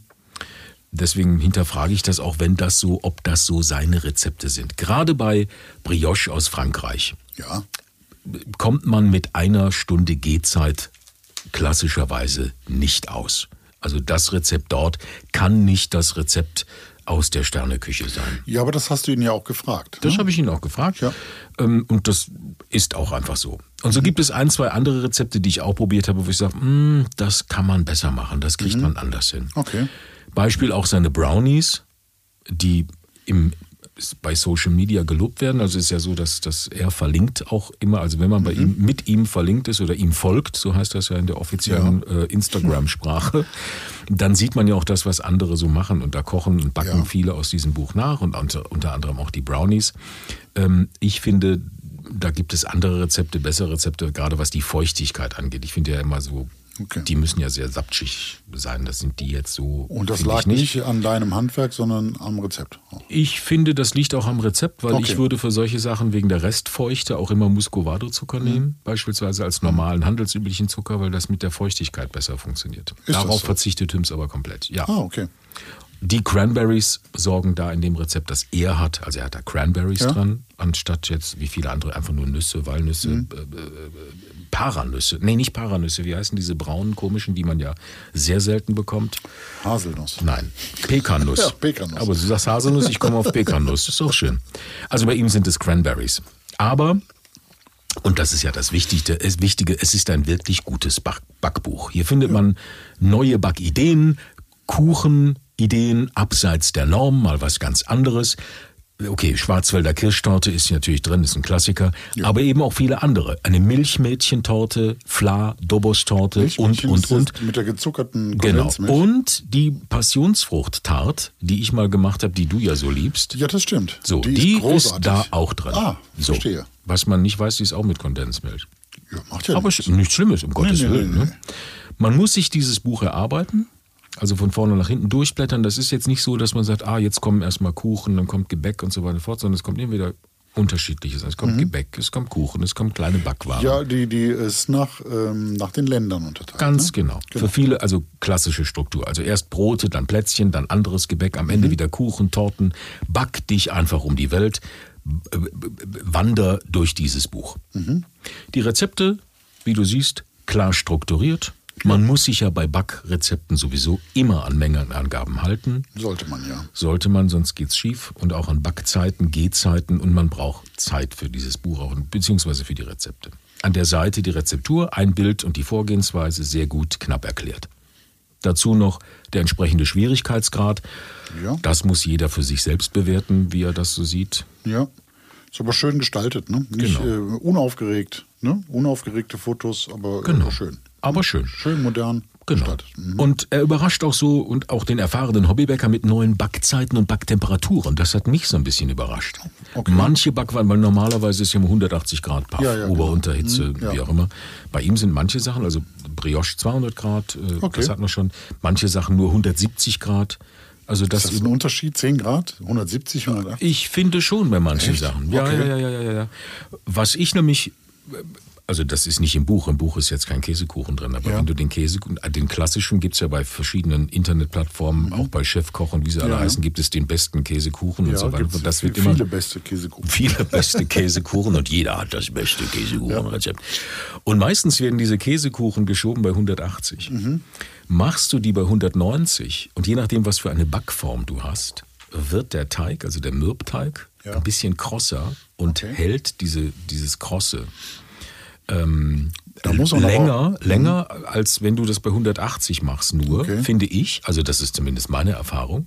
[SPEAKER 3] Deswegen hinterfrage ich das auch, wenn das so, ob das so seine Rezepte sind. Gerade bei Brioche aus Frankreich
[SPEAKER 2] Ja.
[SPEAKER 3] kommt man mit einer Stunde Gehzeit klassischerweise nicht aus. Also das Rezept dort kann nicht das Rezept aus der Sterneküche sein.
[SPEAKER 2] Ja, aber das hast du ihn ja auch gefragt.
[SPEAKER 3] Das
[SPEAKER 2] ne?
[SPEAKER 3] habe ich ihn auch gefragt.
[SPEAKER 2] Ja.
[SPEAKER 3] Ähm, Und das ist auch einfach so. Und so gibt es ein, zwei andere Rezepte, die ich auch probiert habe, wo ich sage, "Mm, das kann man besser machen, das kriegt man anders hin.
[SPEAKER 2] Okay.
[SPEAKER 3] Beispiel auch seine Brownies, die im, bei Social Media gelobt werden. Also es ist ja so, dass, dass er verlinkt auch immer, also wenn man bei ihm mit ihm verlinkt ist oder ihm folgt, so heißt das ja in der offiziellen äh, Instagram-Sprache, dann sieht man ja auch das, was andere so machen. Und da kochen und backen
[SPEAKER 2] Ja.
[SPEAKER 3] viele aus diesem Buch nach und unter, unter anderem auch die Brownies. Ähm, ich finde, da gibt es andere Rezepte, bessere Rezepte, gerade was die Feuchtigkeit angeht. Ich finde ja immer so,
[SPEAKER 2] Okay.
[SPEAKER 3] die müssen ja sehr sapschig sein. Das sind die jetzt so.
[SPEAKER 2] Und das lag
[SPEAKER 3] ich
[SPEAKER 2] nicht. an deinem Handwerk, sondern am Rezept.
[SPEAKER 3] Ich finde, das liegt auch am Rezept, weil
[SPEAKER 2] Okay.
[SPEAKER 3] ich würde für solche Sachen wegen der Restfeuchte auch immer Muscovado-Zucker
[SPEAKER 2] Mhm.
[SPEAKER 3] nehmen, beispielsweise als normalen handelsüblichen Zucker, weil das mit der Feuchtigkeit besser funktioniert.
[SPEAKER 2] das
[SPEAKER 3] Darauf
[SPEAKER 2] so?
[SPEAKER 3] verzichtet Hüms aber komplett. Ja.
[SPEAKER 2] Ah, okay.
[SPEAKER 3] Die Cranberries sorgen da in dem Rezept, dass er hat, also er hat da Cranberries
[SPEAKER 2] Ja.
[SPEAKER 3] dran, anstatt jetzt wie viele andere einfach nur Nüsse, Walnüsse,
[SPEAKER 2] Mhm.
[SPEAKER 3] äh, äh, Paranüsse. Nee, nicht Paranüsse, wie heißen diese braunen komischen, die man ja sehr selten bekommt?
[SPEAKER 2] Haselnuss.
[SPEAKER 3] Nein, Pekannuss. [laughs]
[SPEAKER 2] Ja, Pekannuss.
[SPEAKER 3] Aber du sagst Haselnuss, ich komme auf Pekannuss. Das ist auch schön. Also bei ihm sind es Cranberries. Aber, und das ist ja das Wichtigste, es, Wichtige, es ist ein wirklich gutes Back Backbuch. Hier findet man neue Backideen, Kuchenideen abseits der Norm, mal was ganz anderes. okay, Schwarzwälder Kirschtorte ist natürlich drin, ist ein Klassiker, aber eben auch viele andere. Eine Milchmädchentorte, Fla, Dobos-Torte und, und, und.
[SPEAKER 2] Mit der gezuckerten
[SPEAKER 3] Genau. Und die Passionsfrucht-Tart, die ich mal gemacht habe, die du ja so liebst.
[SPEAKER 2] Ja, das stimmt.
[SPEAKER 3] So,
[SPEAKER 2] die,
[SPEAKER 3] die,
[SPEAKER 2] ist
[SPEAKER 3] ist, da auch drin.
[SPEAKER 2] Ah,
[SPEAKER 3] so.
[SPEAKER 2] verstehe.
[SPEAKER 3] Was man nicht weiß, die ist auch mit Kondensmilch.
[SPEAKER 2] Ja, macht ja
[SPEAKER 3] Aber
[SPEAKER 2] nichts.
[SPEAKER 3] nichts Schlimmes, um Gottes
[SPEAKER 2] nee,
[SPEAKER 3] Willen.
[SPEAKER 2] nee,
[SPEAKER 3] Ne? Man muss sich dieses Buch erarbeiten, also von vorne nach hinten durchblättern. Das ist jetzt nicht so, dass man sagt, ah, jetzt kommen erstmal Kuchen, dann kommt Gebäck und so weiter und fort, sondern es kommt immer wieder unterschiedliches. Es kommt Gebäck, es kommt Kuchen, es kommt kleine Backwaren.
[SPEAKER 2] Mhm. Ja, die, die ist nach, ähm, nach den Ländern unterteilt.
[SPEAKER 3] Ganz
[SPEAKER 2] ne?
[SPEAKER 3] genau. Für viele, also klassische Struktur. Also erst Brote, dann Plätzchen, dann anderes Gebäck, am
[SPEAKER 2] Mhm.
[SPEAKER 3] Ende wieder Kuchen, Torten. Back dich einfach um die Welt. B- b- Wander durch dieses Buch.
[SPEAKER 2] Mhm.
[SPEAKER 3] Die Rezepte, wie du siehst, klar strukturiert. Man muss sich ja bei Backrezepten sowieso immer an Mengenangaben halten.
[SPEAKER 2] Sollte man ja.
[SPEAKER 3] Sollte man, sonst geht's schief. Und auch an Backzeiten, Gehzeiten. Und man braucht Zeit für dieses Buch auch, beziehungsweise für die Rezepte. An der Seite die Rezeptur, ein Bild und die Vorgehensweise sehr gut knapp erklärt. Dazu noch der entsprechende Schwierigkeitsgrad.
[SPEAKER 2] Ja.
[SPEAKER 3] Das muss jeder für sich selbst bewerten, wie er das so sieht.
[SPEAKER 2] Ja. Ist aber schön gestaltet, ne? Nicht
[SPEAKER 3] Genau.
[SPEAKER 2] äh, unaufgeregt, ne? Unaufgeregte Fotos, aber
[SPEAKER 3] Genau.
[SPEAKER 2] äh, schön.
[SPEAKER 3] Aber schön.
[SPEAKER 2] Schön modern
[SPEAKER 3] Genau.
[SPEAKER 2] Mhm.
[SPEAKER 3] Und er überrascht auch so und auch den erfahrenen Hobbybäcker mit neuen Backzeiten und Backtemperaturen. Das hat mich so ein bisschen überrascht.
[SPEAKER 2] Okay.
[SPEAKER 3] Manche Backwaren, weil normalerweise ist ja immer 180 Grad Paff,
[SPEAKER 2] Ja, ja,
[SPEAKER 3] Ober-
[SPEAKER 2] genau.
[SPEAKER 3] Unterhitze,
[SPEAKER 2] Mhm, ja.
[SPEAKER 3] wie auch immer. Bei ihm sind manche Sachen, also Brioche 200 Grad, äh,
[SPEAKER 2] Okay.
[SPEAKER 3] das hat man schon. Manche Sachen nur 170 Grad. Also das,
[SPEAKER 2] Ist das ein Unterschied? 10 Grad? 170, 180?
[SPEAKER 3] ich finde schon bei manchen
[SPEAKER 2] Echt?
[SPEAKER 3] Sachen. Ja,
[SPEAKER 2] Okay.
[SPEAKER 3] ja, ja, ja, ja, ja. Was ich nämlich, also das ist nicht im Buch, im Buch ist jetzt kein Käsekuchen drin, aber
[SPEAKER 2] Ja.
[SPEAKER 3] wenn du den Käsekuchen, äh, den klassischen gibt's ja bei verschiedenen Internetplattformen, auch bei Chefkoch und wie sie alle
[SPEAKER 2] Mhm. Ja.
[SPEAKER 3] heißen, gibt es den besten Käsekuchen und
[SPEAKER 2] Ja,
[SPEAKER 3] so weiter. Und das wird
[SPEAKER 2] viele
[SPEAKER 3] immer
[SPEAKER 2] beste Käsekuchen.
[SPEAKER 3] viele [laughs] beste Käsekuchen und jeder hat das beste Käsekuchenrezept. Und meistens werden diese Käsekuchen geschoben bei 180.
[SPEAKER 2] Mhm.
[SPEAKER 3] Machst du die bei 190 und je nachdem, was für eine Backform du hast, wird der Teig, also der Mürbteig, ein bisschen krosser und
[SPEAKER 2] Okay.
[SPEAKER 3] hält diese, dieses Krosse ähm,
[SPEAKER 2] Da muss man
[SPEAKER 3] länger,
[SPEAKER 2] aber-
[SPEAKER 3] länger als wenn du das bei 180 machst nur,
[SPEAKER 2] Okay.
[SPEAKER 3] finde ich. Also das ist zumindest meine Erfahrung.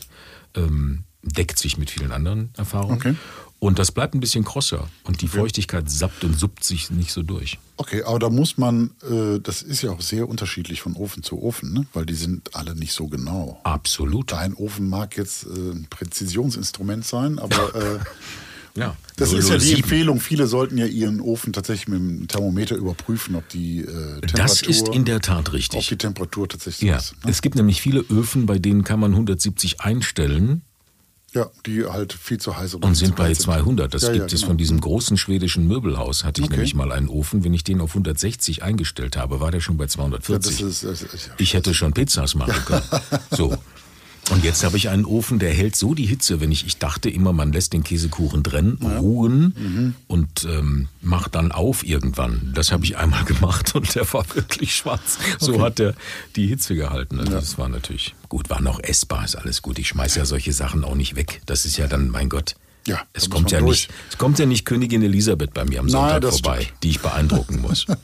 [SPEAKER 3] Ähm, deckt sich mit vielen anderen Erfahrungen.
[SPEAKER 2] Okay.
[SPEAKER 3] Und das bleibt ein bisschen krosser. Und die Feuchtigkeit sappt und suppt sich nicht so durch.
[SPEAKER 2] Okay, aber da muss man, äh, das ist ja auch sehr unterschiedlich von Ofen zu Ofen, ne? weil die sind alle nicht so genau.
[SPEAKER 3] Absolut.
[SPEAKER 2] Dein Ofen mag jetzt äh, ein Präzisionsinstrument sein, aber [laughs] äh,
[SPEAKER 3] Ja.
[SPEAKER 2] das ist ja die
[SPEAKER 3] 007.
[SPEAKER 2] Empfehlung. Viele sollten ja ihren Ofen tatsächlich mit dem Thermometer überprüfen, ob die äh, Temperatur,
[SPEAKER 3] Das ist in der Tat
[SPEAKER 2] ob
[SPEAKER 3] richtig.
[SPEAKER 2] die Temperatur tatsächlich
[SPEAKER 3] Ja,
[SPEAKER 2] ist. Ne?
[SPEAKER 3] es gibt nämlich viele Öfen, bei denen kann man 170 einstellen
[SPEAKER 2] Ja, die halt viel zu heiß
[SPEAKER 3] und sind bei
[SPEAKER 2] kalt
[SPEAKER 3] 200. Das
[SPEAKER 2] Ja,
[SPEAKER 3] gibt
[SPEAKER 2] ja,
[SPEAKER 3] es
[SPEAKER 2] genau.
[SPEAKER 3] von diesem großen schwedischen Möbelhaus. Hatte ich
[SPEAKER 2] Okay.
[SPEAKER 3] nämlich mal einen Ofen. Wenn ich den auf 160 eingestellt habe, war der schon bei
[SPEAKER 2] Ja,
[SPEAKER 3] 240.
[SPEAKER 2] das ist, ja.
[SPEAKER 3] Ich hätte schon Pizzas machen [laughs] können. So. Und jetzt habe ich einen Ofen, der hält so die Hitze, wenn ich, ich dachte immer, man lässt den Käsekuchen drin, ruhen
[SPEAKER 2] Mhm.
[SPEAKER 3] und ähm, macht dann auf irgendwann. Das habe ich einmal [laughs] gemacht und der war wirklich schwarz. So hat er die Hitze gehalten. Also das war natürlich gut, war noch essbar, ist alles gut. Ich schmeiße ja solche Sachen auch nicht weg. Das ist ja dann, mein Gott.
[SPEAKER 2] Ja,
[SPEAKER 3] es kommt ja
[SPEAKER 2] man
[SPEAKER 3] nicht, es kommt ja nicht Königin Elisabeth bei mir am
[SPEAKER 2] Nein,
[SPEAKER 3] Sonntag
[SPEAKER 2] das
[SPEAKER 3] vorbei,
[SPEAKER 2] stimmt.
[SPEAKER 3] die ich beeindrucken muss. [laughs]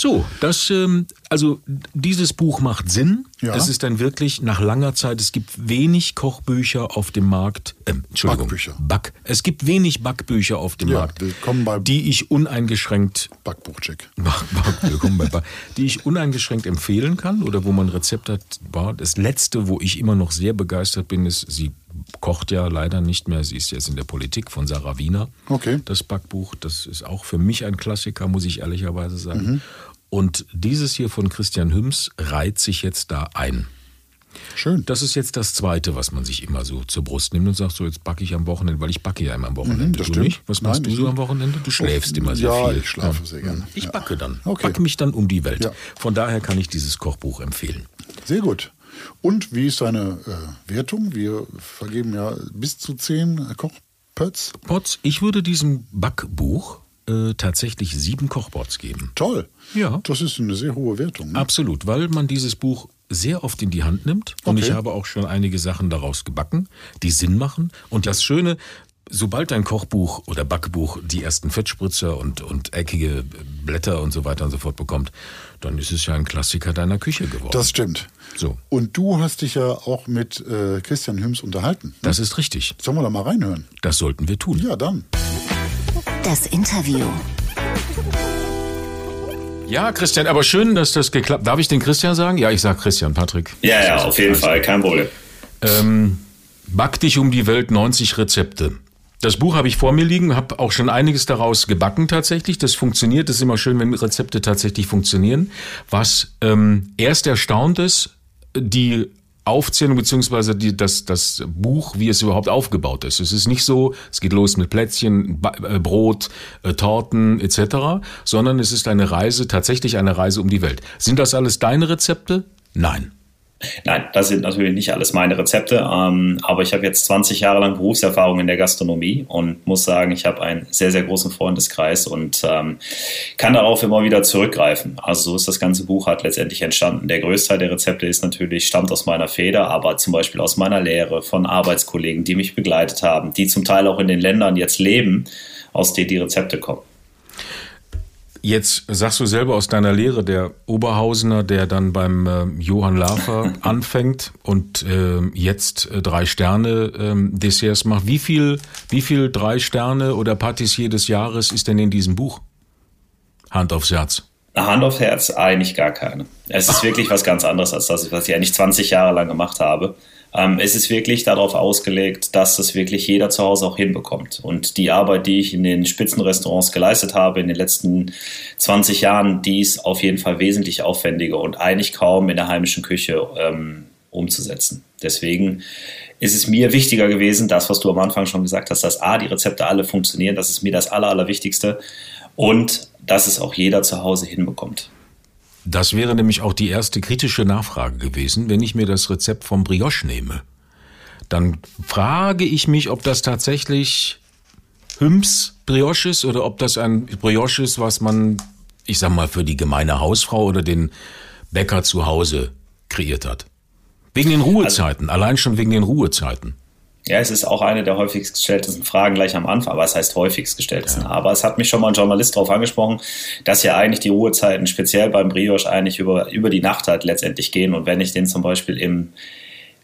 [SPEAKER 3] So, das, ähm, also dieses Buch macht Sinn.
[SPEAKER 2] Ja.
[SPEAKER 3] Es ist dann wirklich nach langer Zeit, es gibt wenig Kochbücher auf dem Markt, ähm, Entschuldigung,
[SPEAKER 2] Backbücher.
[SPEAKER 3] Back, es gibt wenig Backbücher auf dem
[SPEAKER 2] Ja,
[SPEAKER 3] Markt,
[SPEAKER 2] willkommen bei-
[SPEAKER 3] die ich uneingeschränkt
[SPEAKER 2] Backbuchcheck. [laughs]
[SPEAKER 3] Back, Back, willkommen bei Back, die ich uneingeschränkt empfehlen kann oder wo man Rezept hat. War das letzte, wo ich immer noch sehr begeistert bin, ist, sie kocht ja leider nicht mehr, sie ist jetzt in der Politik von Sarah Wiener.
[SPEAKER 2] Okay.
[SPEAKER 3] Das Backbuch, das ist auch für mich ein Klassiker, muss ich ehrlicherweise sagen.
[SPEAKER 2] Mhm.
[SPEAKER 3] Und dieses hier von Christian Hüms reiht sich jetzt da ein.
[SPEAKER 2] Schön.
[SPEAKER 3] Das ist jetzt das Zweite, was man sich immer so zur Brust nimmt und sagt, so jetzt backe ich am Wochenende, weil ich backe ja immer am Wochenende.
[SPEAKER 2] Mhm, das
[SPEAKER 3] du
[SPEAKER 2] stimmt.
[SPEAKER 3] nicht? Was machst
[SPEAKER 2] Nein,
[SPEAKER 3] du so am Wochenende? Du schläfst immer sehr
[SPEAKER 2] ja,
[SPEAKER 3] viel.
[SPEAKER 2] ich schlafe sehr gerne.
[SPEAKER 3] Ich
[SPEAKER 2] Ja.
[SPEAKER 3] backe dann.
[SPEAKER 2] Okay.
[SPEAKER 3] Backe mich dann um die Welt.
[SPEAKER 2] Ja.
[SPEAKER 3] Von daher kann ich dieses Kochbuch empfehlen.
[SPEAKER 2] Sehr gut. Und wie ist deine äh, Wertung? Wir vergeben ja bis zu zehn Kochpöts.
[SPEAKER 3] Pots, ich würde diesem Backbuch äh, tatsächlich sieben Kochpots geben.
[SPEAKER 2] Toll.
[SPEAKER 3] Ja.
[SPEAKER 2] Das ist eine sehr hohe Wertung. Ne?
[SPEAKER 3] Absolut, weil man dieses Buch sehr oft in die Hand nimmt. Und
[SPEAKER 2] Okay.
[SPEAKER 3] ich habe auch schon einige Sachen daraus gebacken, die Sinn machen. Und das Schöne, sobald dein Kochbuch oder Backbuch die ersten Fettspritzer und, und eckige Blätter und so weiter und so fort bekommt, dann ist es ja ein Klassiker deiner Küche geworden.
[SPEAKER 2] Das stimmt.
[SPEAKER 3] So.
[SPEAKER 2] Und du hast dich ja auch mit äh, Christian Hüms unterhalten.
[SPEAKER 3] Das ist richtig.
[SPEAKER 2] Sollen wir da mal reinhören?
[SPEAKER 3] Das sollten wir tun.
[SPEAKER 2] Ja, dann.
[SPEAKER 1] Das Interview.
[SPEAKER 3] Ja, Christian, aber schön, dass das geklappt. Darf ich den Christian sagen? Ja, ich sag Christian, Patrick.
[SPEAKER 4] Ja, ja, auf jeden Fall, kein Problem.
[SPEAKER 3] Ähm, Back dich um die Welt 90 Rezepte. Das Buch habe ich vor mir liegen, habe auch schon einiges daraus gebacken tatsächlich. Das funktioniert, das ist immer schön, wenn Rezepte tatsächlich funktionieren. Was ähm, erst erstaunt ist, die Aufzählung beziehungsweise das, das Buch, wie es überhaupt aufgebaut ist. Es ist nicht so, es geht los mit Plätzchen, äh, Brot, äh, Torten etc., sondern es ist eine Reise, tatsächlich eine Reise um die Welt. Sind das alles deine Rezepte? Nein.
[SPEAKER 4] Nein, das sind natürlich nicht alles meine Rezepte, ähm, aber ich habe jetzt 20 Jahre lang Berufserfahrung in der Gastronomie und muss sagen, ich habe einen sehr, sehr großen Freundeskreis und ähm, kann darauf immer wieder zurückgreifen. Also so ist das ganze Buch halt letztendlich entstanden. Der Größteil der Rezepte ist natürlich, stammt aus meiner Feder, aber zum Beispiel aus meiner Lehre, von Arbeitskollegen, die mich begleitet haben, die zum Teil auch in den Ländern jetzt leben, aus denen die Rezepte kommen.
[SPEAKER 3] Jetzt sagst du selber aus deiner Lehre, der Oberhausener, der dann beim äh, Johann Lafer [laughs] anfängt und äh, jetzt äh, drei Sterne ähm, Desserts macht. Wie viel, wie viel drei Sterne oder Patissier des Jahres ist denn in diesem Buch? Hand aufs Herz.
[SPEAKER 4] Hand aufs Herz, eigentlich gar keine. Es ist [laughs] wirklich was ganz anderes als das, was ich eigentlich 20 Jahre lang gemacht habe. Ähm, es ist wirklich darauf ausgelegt, dass das wirklich jeder zu Hause auch hinbekommt. Und die Arbeit, die ich in den Spitzenrestaurants geleistet habe in den letzten 20 Jahren, die ist auf jeden Fall wesentlich aufwendiger und eigentlich kaum in der heimischen Küche ähm, umzusetzen. Deswegen ist es mir wichtiger gewesen, das, was du am Anfang schon gesagt hast, dass A, die Rezepte alle funktionieren, das ist mir das Aller, Allerwichtigste und dass es auch jeder zu Hause hinbekommt.
[SPEAKER 3] Das wäre nämlich auch die erste kritische Nachfrage gewesen, wenn ich mir das Rezept vom Brioche nehme. Dann frage ich mich, ob das tatsächlich Hüms Brioche ist oder ob das ein Brioche ist, was man, ich sag mal, für die gemeine Hausfrau oder den Bäcker zu Hause kreiert hat. Wegen den Ruhezeiten, also, allein schon wegen den Ruhezeiten.
[SPEAKER 4] Ja, es ist auch eine der häufigst gestelltesten Fragen gleich am Anfang, aber es heißt häufigst gestelltesten. Ja. Aber es hat mich schon mal ein Journalist darauf angesprochen, dass ja eigentlich die Ruhezeiten speziell beim Brioche eigentlich über, über die Nacht halt letztendlich gehen. Und wenn ich den zum Beispiel im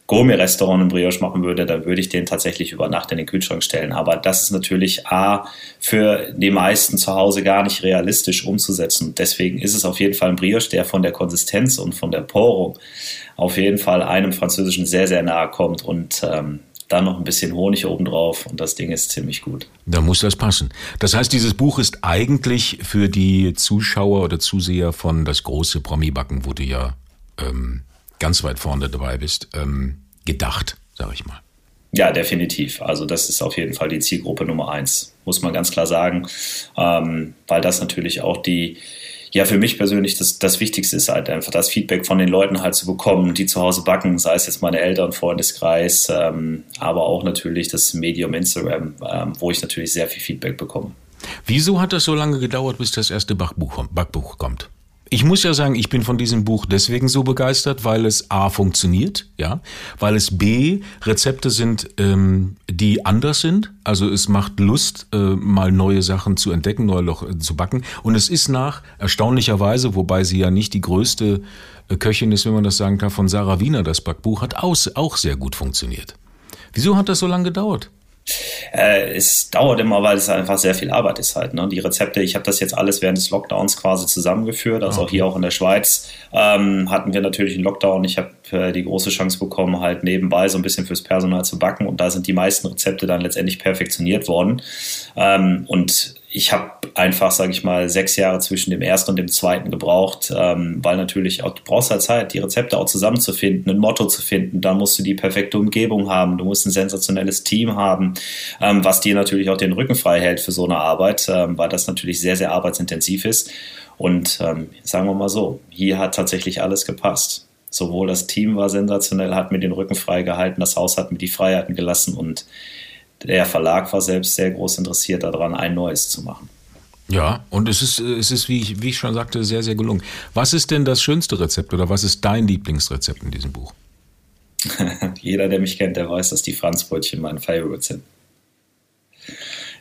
[SPEAKER 4] Gourmet-Restaurant in Brioche machen würde, dann würde ich den tatsächlich über Nacht in den Kühlschrank stellen. Aber das ist natürlich A, für die meisten zu Hause gar nicht realistisch umzusetzen. Deswegen ist es auf jeden Fall ein Brioche, der von der Konsistenz und von der Porung auf jeden Fall einem französischen sehr, sehr nahe kommt. Und ähm, dann noch ein bisschen Honig obendrauf und das Ding ist ziemlich gut.
[SPEAKER 3] Da muss das passen. Das heißt, dieses Buch ist eigentlich für die Zuschauer oder Zuseher von Das große Promi-Backen, wo du ja ähm, ganz weit vorne dabei bist, ähm, gedacht, sag ich mal.
[SPEAKER 4] Ja, definitiv. Also das ist auf jeden Fall die Zielgruppe Nummer eins, muss man ganz klar sagen, ähm, weil das natürlich auch die ja, für mich persönlich das, das Wichtigste ist halt einfach das Feedback von den Leuten halt zu bekommen, die zu Hause backen, sei es jetzt meine Eltern, Freundeskreis, ähm, aber auch natürlich das Medium Instagram, ähm, wo ich natürlich sehr viel Feedback bekomme.
[SPEAKER 3] Wieso hat das so lange gedauert, bis das erste Backbuch, Backbuch kommt? Ich muss ja sagen, ich bin von diesem Buch deswegen so begeistert, weil es A funktioniert, ja, weil es B Rezepte sind, ähm, die anders sind. Also es macht Lust, äh, mal neue Sachen zu entdecken, neue Loch äh, zu backen. Und es ist nach erstaunlicherweise, wobei sie ja nicht die größte äh, Köchin ist, wenn man das sagen kann, von Sarah Wiener, das Backbuch hat aus, auch sehr gut funktioniert. Wieso hat das so lange gedauert?
[SPEAKER 4] Äh, es dauert immer, weil es einfach sehr viel Arbeit ist halt. Ne? Die Rezepte, ich habe das jetzt alles während des Lockdowns quasi zusammengeführt. Also okay. auch hier auch in der Schweiz ähm, hatten wir natürlich einen Lockdown. Ich habe äh, die große Chance bekommen, halt nebenbei so ein bisschen fürs Personal zu backen. Und da sind die meisten Rezepte dann letztendlich perfektioniert worden. Ähm, und ich habe einfach, sage ich mal, sechs Jahre zwischen dem ersten und dem zweiten gebraucht, ähm, weil natürlich auch, du brauchst halt Zeit, die Rezepte auch zusammenzufinden, ein Motto zu finden. Da musst du die perfekte Umgebung haben, du musst ein sensationelles Team haben, ähm, was dir natürlich auch den Rücken frei hält für so eine Arbeit, ähm, weil das natürlich sehr, sehr arbeitsintensiv ist. Und ähm, sagen wir mal so, hier hat tatsächlich alles gepasst. Sowohl das Team war sensationell, hat mir den Rücken frei gehalten, das Haus hat mir die Freiheiten gelassen und der Verlag war selbst sehr groß interessiert daran, ein neues zu machen.
[SPEAKER 3] Ja, und es ist, es ist wie, ich, wie ich schon sagte, sehr, sehr gelungen. Was ist denn das schönste Rezept oder was ist dein Lieblingsrezept in diesem Buch? [laughs]
[SPEAKER 4] Jeder, der mich kennt, der weiß, dass die Franzbrötchen mein Favorite sind.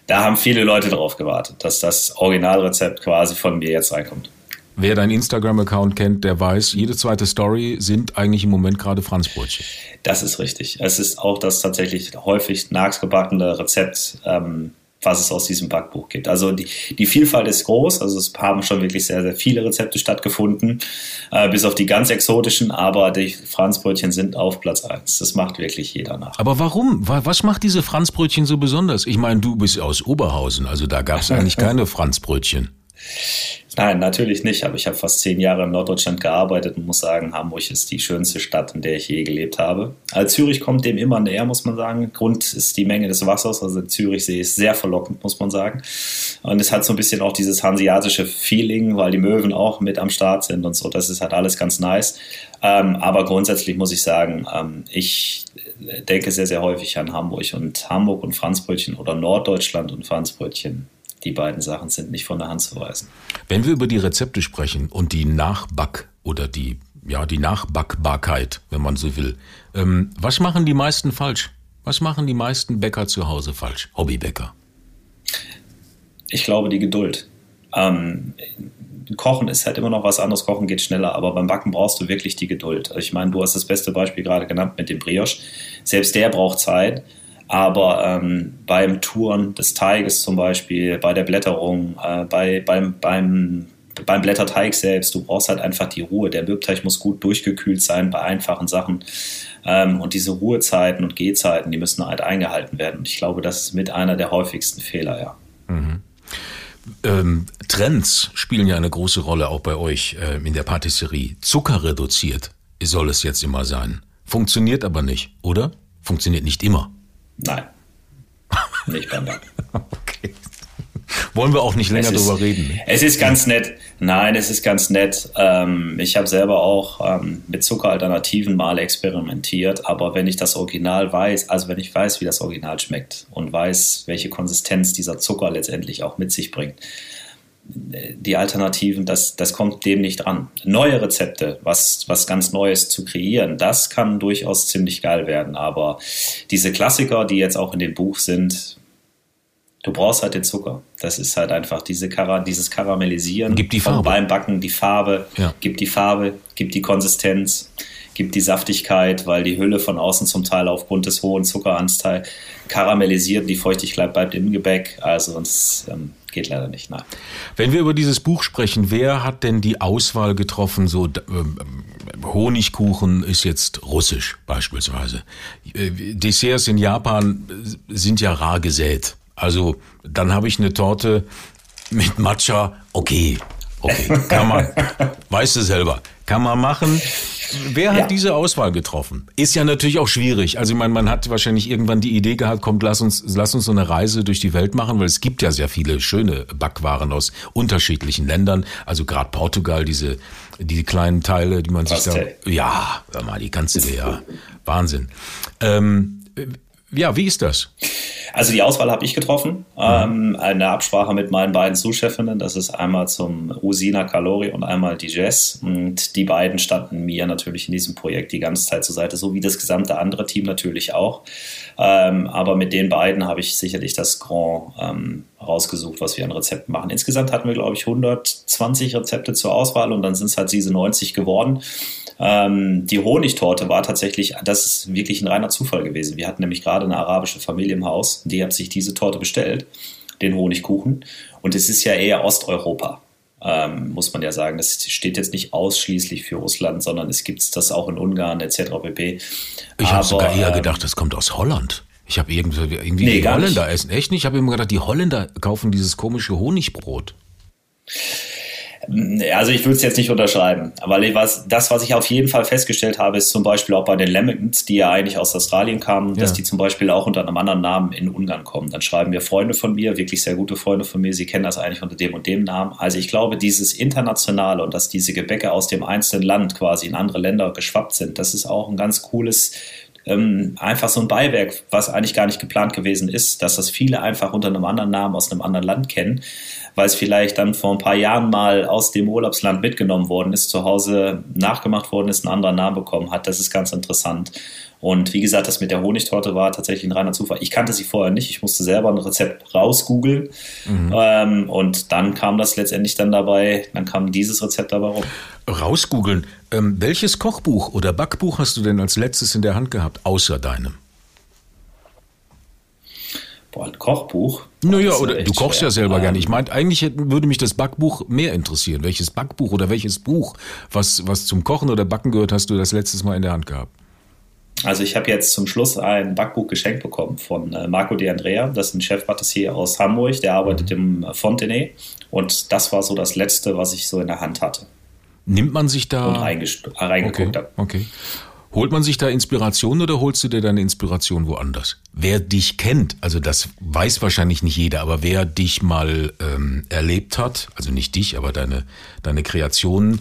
[SPEAKER 4] da haben viele Leute drauf gewartet, dass das Originalrezept quasi von mir jetzt reinkommt.
[SPEAKER 3] Wer deinen Instagram-Account kennt, der weiß, jede zweite Story sind eigentlich im Moment gerade Franzbrötchen.
[SPEAKER 4] Das ist richtig. Es ist auch das tatsächlich häufig nachgebackene Rezept, ähm, was es aus diesem Backbuch gibt. Also die, die Vielfalt ist groß, also es haben schon wirklich sehr, sehr viele Rezepte stattgefunden, äh, bis auf die ganz exotischen, aber die Franzbrötchen sind auf Platz 1. Das macht wirklich jeder nach.
[SPEAKER 3] Aber warum? Was macht diese Franzbrötchen so besonders? Ich meine, du bist aus Oberhausen, also da gab es eigentlich [laughs] keine Franzbrötchen.
[SPEAKER 4] Nein, natürlich nicht. Aber ich habe fast zehn Jahre in Norddeutschland gearbeitet und muss sagen, Hamburg ist die schönste Stadt, in der ich je gelebt habe. Also Zürich kommt dem immer näher, muss man sagen. Grund ist die Menge des Wassers. Also Zürichsee ist sehr verlockend, muss man sagen. Und es hat so ein bisschen auch dieses hanseatische Feeling, weil die Möwen auch mit am Start sind und so. Das ist halt alles ganz nice. Ähm, aber grundsätzlich muss ich sagen, ähm, ich denke sehr, sehr häufig an Hamburg und Hamburg und Franzbrötchen oder Norddeutschland und Franzbrötchen die beiden Sachen sind nicht von der Hand zu weisen.
[SPEAKER 3] Wenn wir über die Rezepte sprechen und die Nachback- oder die, ja, die Nachbackbarkeit, wenn man so will, ähm, was machen die meisten falsch? Was machen die meisten Bäcker zu Hause falsch? Hobbybäcker?
[SPEAKER 4] Ich glaube, die Geduld. Ähm, Kochen ist halt immer noch was anderes. Kochen geht schneller, aber beim Backen brauchst du wirklich die Geduld. Ich meine, du hast das beste Beispiel gerade genannt mit dem Brioche. Selbst der braucht Zeit. Aber ähm, beim Touren des Teiges zum Beispiel, bei der Blätterung, äh, bei, beim, beim, beim Blätterteig selbst, du brauchst halt einfach die Ruhe. Der Birbteig muss gut durchgekühlt sein bei einfachen Sachen. Ähm, und diese Ruhezeiten und Gehzeiten, die müssen halt eingehalten werden. Und ich glaube, das ist mit einer der häufigsten Fehler, ja.
[SPEAKER 3] Mhm. Ähm, Trends spielen ja eine große Rolle auch bei euch äh, in der Patisserie. Zucker reduziert soll es jetzt immer sein. Funktioniert aber nicht, oder? Funktioniert nicht immer.
[SPEAKER 4] Nein. Nicht beim Backen. [laughs] okay.
[SPEAKER 3] Wollen wir auch nicht länger ist, drüber reden.
[SPEAKER 4] Es ist ganz nett. Nein, es ist ganz nett. Ähm, ich habe selber auch ähm, mit Zuckeralternativen mal experimentiert, aber wenn ich das Original weiß, also wenn ich weiß, wie das Original schmeckt und weiß, welche Konsistenz dieser Zucker letztendlich auch mit sich bringt, die Alternativen, das, das kommt dem nicht an. Neue Rezepte, was, was ganz Neues zu kreieren, das kann durchaus ziemlich geil werden. Aber diese Klassiker, die jetzt auch in dem Buch sind, du brauchst halt den Zucker. Das ist halt einfach diese Kara, dieses Karamellisieren
[SPEAKER 3] gibt die Farbe.
[SPEAKER 4] beim Backen, die Farbe, ja. gibt die Farbe, gibt die Konsistenz, gibt die Saftigkeit, weil die Hülle von außen zum Teil aufgrund des hohen Zuckeranteils karamellisiert, die Feuchtigkeit bleibt im Gebäck. Also es ähm, geht leider nicht. Nein.
[SPEAKER 3] Wenn wir über dieses Buch sprechen, wer hat denn die Auswahl getroffen? So ähm, Honigkuchen ist jetzt russisch beispielsweise. Äh, Desserts in Japan sind ja rar gesät. Also dann habe ich eine Torte mit Matcha. Okay, okay, kann man. [laughs] weißt du selber, kann man machen. Wer hat ja. diese Auswahl getroffen? Ist ja natürlich auch schwierig. Also ich meine, man hat wahrscheinlich irgendwann die Idee gehabt, kommt, lass uns, lass uns so eine Reise durch die Welt machen, weil es gibt ja sehr viele schöne Backwaren aus unterschiedlichen Ländern. Also gerade Portugal, diese die kleinen Teile, die man Pastel. sich da, ja, mal, die kannst du ja, Wahnsinn. Ähm, ja, wie ist das?
[SPEAKER 4] Also die Auswahl habe ich getroffen. Mhm. Ähm, eine Absprache mit meinen beiden Zuschefinnen. Das ist einmal zum Usina Calori und einmal die Jess. Und die beiden standen mir natürlich in diesem Projekt die ganze Zeit zur Seite, so wie das gesamte andere Team natürlich auch. Ähm, aber mit den beiden habe ich sicherlich das Grand ähm, rausgesucht, was wir an Rezepten machen. Insgesamt hatten wir, glaube ich, 120 Rezepte zur Auswahl und dann sind es halt diese 90 geworden. Ähm, die Honigtorte war tatsächlich, das ist wirklich ein reiner Zufall gewesen. Wir hatten nämlich gerade eine arabische Familie im Haus, die hat sich diese Torte bestellt, den Honigkuchen. Und es ist ja eher Osteuropa. Ähm, muss man ja sagen. Das steht jetzt nicht ausschließlich für Russland, sondern es gibt das auch in Ungarn etc. pp.
[SPEAKER 3] Ich habe sogar eher ähm, gedacht, das kommt aus Holland. Ich habe irgendwie, irgendwie nee, die Holländer nicht. essen. Echt nicht? Ich habe immer gedacht, die Holländer kaufen dieses komische Honigbrot.
[SPEAKER 4] Also ich würde es jetzt nicht unterschreiben, weil was, das, was ich auf jeden Fall festgestellt habe, ist zum Beispiel auch bei den Lamingtons, die ja eigentlich aus Australien kamen, ja. dass die zum Beispiel auch unter einem anderen Namen in Ungarn kommen. Dann schreiben mir Freunde von mir, wirklich sehr gute Freunde von mir, sie kennen das eigentlich unter dem und dem Namen. Also ich glaube, dieses Internationale und dass diese Gebäcke aus dem einzelnen Land quasi in andere Länder geschwappt sind, das ist auch ein ganz cooles ähm, einfach so ein Beiwerk, was eigentlich gar nicht geplant gewesen ist, dass das viele einfach unter einem anderen Namen aus einem anderen Land kennen, weil es vielleicht dann vor ein paar Jahren mal aus dem Urlaubsland mitgenommen worden ist, zu Hause nachgemacht worden ist, einen anderen Namen bekommen hat. Das ist ganz interessant. Und wie gesagt, das mit der Honigtorte war tatsächlich ein reiner Zufall. Ich kannte sie vorher nicht. Ich musste selber ein Rezept rausgoogeln. Mhm. Ähm, und dann kam das letztendlich dann dabei, dann kam dieses Rezept dabei rum.
[SPEAKER 3] Rausgoogeln. Ähm, welches Kochbuch oder Backbuch hast du denn als letztes in der Hand gehabt, außer deinem?
[SPEAKER 4] Boah, ein Kochbuch.
[SPEAKER 3] Naja, oder du kochst schwer. ja selber ähm, gerne. Ich meine, eigentlich würde mich das Backbuch mehr interessieren. Welches Backbuch oder welches Buch, was, was zum Kochen oder Backen gehört, hast du das letztes Mal in der Hand gehabt?
[SPEAKER 4] Also ich habe jetzt zum Schluss ein Backbuch geschenkt bekommen von äh, Marco De Andrea. Das ist ein Chefpatissier aus Hamburg, der arbeitet mhm. im Fontenay. Und das war so das Letzte, was ich so in der Hand hatte.
[SPEAKER 3] Nimmt man sich da...
[SPEAKER 4] Und reingeguckt okay,
[SPEAKER 3] habe. Okay. Holt man sich da Inspiration oder holst du dir deine Inspiration woanders? Wer dich kennt, also das weiß wahrscheinlich nicht jeder, aber wer dich mal ähm, erlebt hat, also nicht dich, aber deine, deine Kreationen,